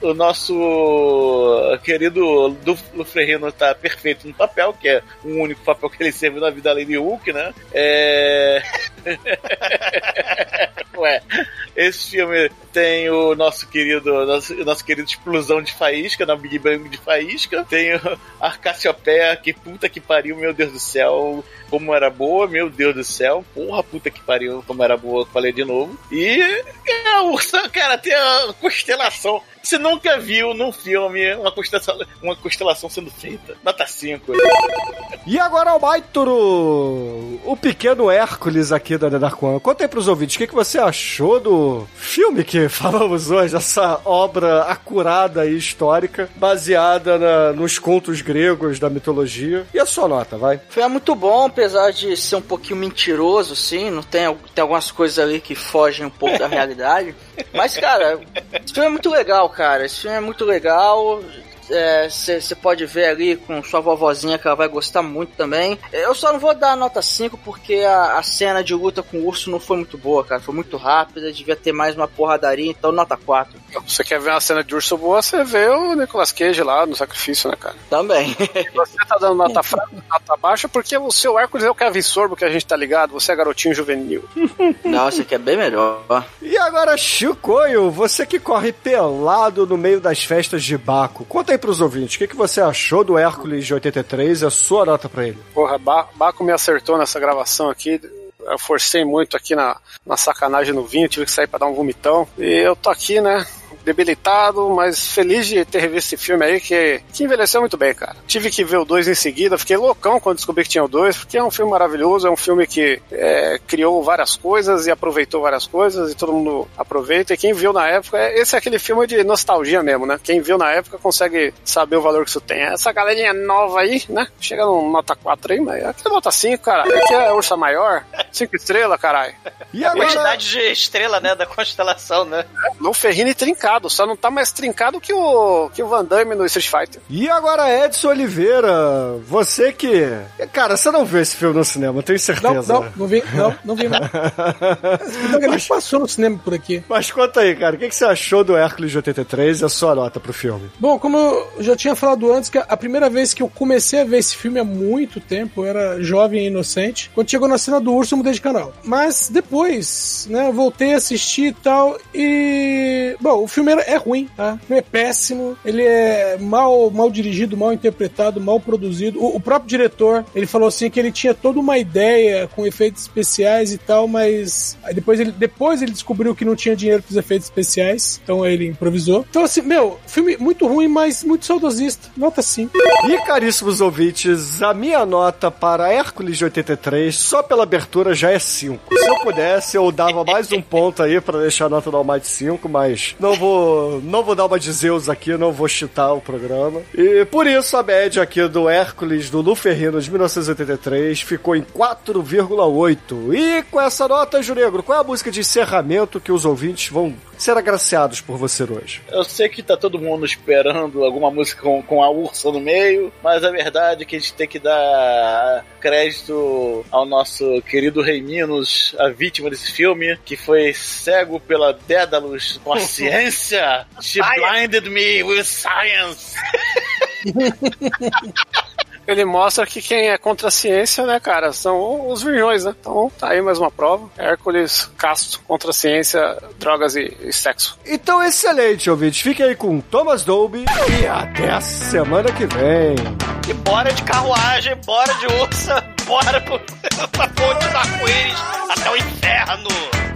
o nosso querido Lufrerino tá perfeito no papel, que é o único papel que ele serve na vida além de Hulk, né? É... *laughs* Ué, esse filme tem o nosso querido, nosso, nosso querido Explosão de Faísca, na Big Bang de Faísca. Tem a Cassiopeia, que puta que pariu, meu Deus do céu, como era boa, meu Deus do céu. Porra, puta que pariu, como era boa, falei de novo. E é, a ursa, cara, tem a constelação você nunca viu num filme uma constelação, uma constelação sendo feita. Nota 5. E agora o Maituro, o pequeno Hércules aqui da Dark One. Conta aí pros ouvintes, o que, que você achou do filme que *laughs* falamos hoje, essa obra acurada e histórica, baseada na, nos contos gregos da mitologia. E a sua nota, vai? Foi muito bom, apesar de ser um pouquinho mentiroso, sim. Não tem, tem algumas coisas ali que fogem um pouco da *laughs* realidade. Mas, cara, esse filme é muito legal, cara. Esse filme é muito legal você é, pode ver ali com sua vovozinha que ela vai gostar muito também. Eu só não vou dar nota 5 porque a, a, cena de luta com o urso não foi muito boa, cara. Foi muito rápida, devia ter mais uma porradaria, então nota 4. Você quer ver uma cena de urso boa, você vê o Nicolas Cage lá no sacrifício, né, cara? Também. você tá dando nota fraca, nota baixa, porque o seu Hércules é o Kevin Sorbo que a gente tá ligado, você é garotinho juvenil. *laughs* Nossa, que é bem melhor. E agora, Chicoio, você que corre pelado no meio das festas de Baco, conta aí pros ouvintes, o que, que você achou do Hércules de 83 e a sua nota pra ele? Porra, Baco me acertou nessa gravação aqui. Eu forcei muito aqui na, na sacanagem no vinho, tive que sair para dar um vomitão. E eu tô aqui, né? Debilitado, mas feliz de ter revisto esse filme aí, que, que envelheceu muito bem, cara. Tive que ver o 2 em seguida, fiquei loucão quando descobri que tinha o 2, porque é um filme maravilhoso, é um filme que é, criou várias coisas e aproveitou várias coisas, e todo mundo aproveita. E quem viu na época, é, esse é aquele filme de nostalgia mesmo, né? Quem viu na época consegue saber o valor que isso tem. Essa galerinha nova aí, né? Chega no nota 4 aí, mas aqui é nota 5, cara. Aqui é Ursa Maior, 5 estrelas, caralho. E a quantidade de estrela, né? Da constelação, né? No Ferrini trincado trincado, só não tá mais trincado que o, que o Van Damme no Street Fighter. E agora, Edson Oliveira, você que. Cara, você não viu esse filme no cinema, tenho certeza. Não, não, não vi, não, não vi, não. *laughs* Mas passou no cinema por aqui. Mas conta aí, cara, o que, que você achou do Hércules de 83 e a sua nota pro filme? Bom, como eu já tinha falado antes, que a primeira vez que eu comecei a ver esse filme há muito tempo, eu era jovem e inocente. Quando chegou na cena do urso, eu mudei de canal. Mas depois, né, voltei a assistir e tal, e. Bom, o filme filme é ruim, tá? É péssimo, ele é mal, mal dirigido, mal interpretado, mal produzido. O, o, próprio diretor, ele falou assim que ele tinha toda uma ideia com efeitos especiais e tal, mas depois ele, depois ele descobriu que não tinha dinheiro para os efeitos especiais, então ele improvisou. Então assim, meu, filme muito ruim, mas muito saudosista. Nota 5. E caríssimos ouvintes, a minha nota para Hércules de 83, só pela abertura já é 5. Se eu pudesse, eu dava mais um ponto aí para deixar a nota mais de 5, mas não vou vou, não vou dar uma de Zeus aqui, não vou chitar o programa. E por isso a média aqui do Hércules do Luferrino de 1983 ficou em 4,8. E com essa nota, Juregro, qual é a música de encerramento que os ouvintes vão ser agraciados por você hoje? Eu sei que tá todo mundo esperando alguma música com, com a ursa no meio, mas a verdade é que a gente tem que dar crédito ao nosso querido Rei Minos, a vítima desse filme, que foi cego pela Dédalus com a *laughs* ciência. She blinded me with science. *laughs* ele mostra que quem é contra a ciência, né, cara, são os virgões, né? Então tá aí mais uma prova. Hércules, casto, contra a ciência, drogas e, e sexo. Então, excelente, ouvinte. Fique aí com Thomas Dolby e até a semana que vem. E bora de carruagem, bora de ursa, bora pro, pra *laughs* ponte do arco-íris até o inferno.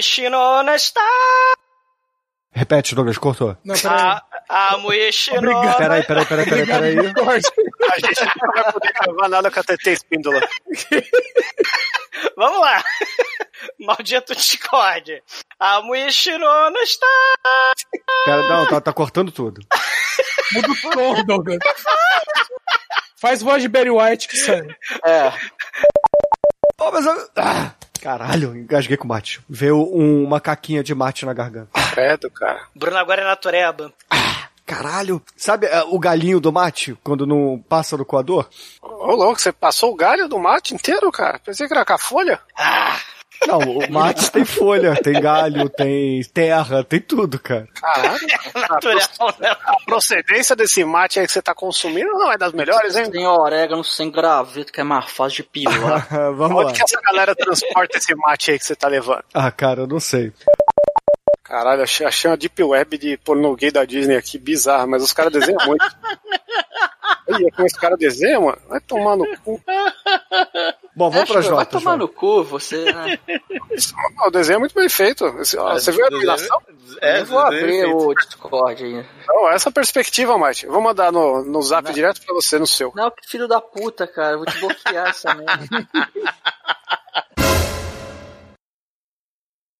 A Muishino está. Repete, Douglas, cortou. Não, peraí. A, a Muishino. Obrigado. Peraí, peraí, peraí, peraí, peraí. A gente não vai poder gravar nada com a TT Espíndola. Vamos lá. *laughs* Maldito Discord. A Muishino não está. Pera, não, tá, tá cortando tudo. Muda o tom, Douglas. Faz voz de Barry White que sai. É. Pô, mas eu... Ah, caralho, engasguei com mate. Veio um, uma caquinha de mate na garganta. *laughs* Credo, cara. Bruno agora é natureba. Caralho. Sabe é, o galinho do mate, quando não passa no coador? Ô, louco, você passou o galho do mate inteiro, cara? Pensei que era com a folha. Não, o mate tem folha, tem galho, tem terra, tem tudo, cara. Caralho. *laughs* Natural, né? A procedência desse mate aí que você tá consumindo não é das melhores, hein? Tem orégano sem graveto, que é mais fácil de pilar. *laughs* Vamos lá. Onde que essa galera transporta esse mate aí que você tá levando? Ah, cara, eu não sei. Caralho, achei, achei uma deep web de porno gay da Disney aqui, bizarra, mas os caras desenham muito. *laughs* Olha como esse cara desenha, mano. Vai tomar no cu. Bom, vamos pras Vai notas. tomar vai. no cu, você, né? Isso, o desenho é muito bem feito. Esse- ó, você viu a iluminação? É, Eu vou abrir perfeito. o Discord aí. Então, essa perspectiva, Mate. Vou mandar no, no zap direto pra você, no seu. Não, que filho da puta, cara. Eu vou te bloquear essa merda. *laughs*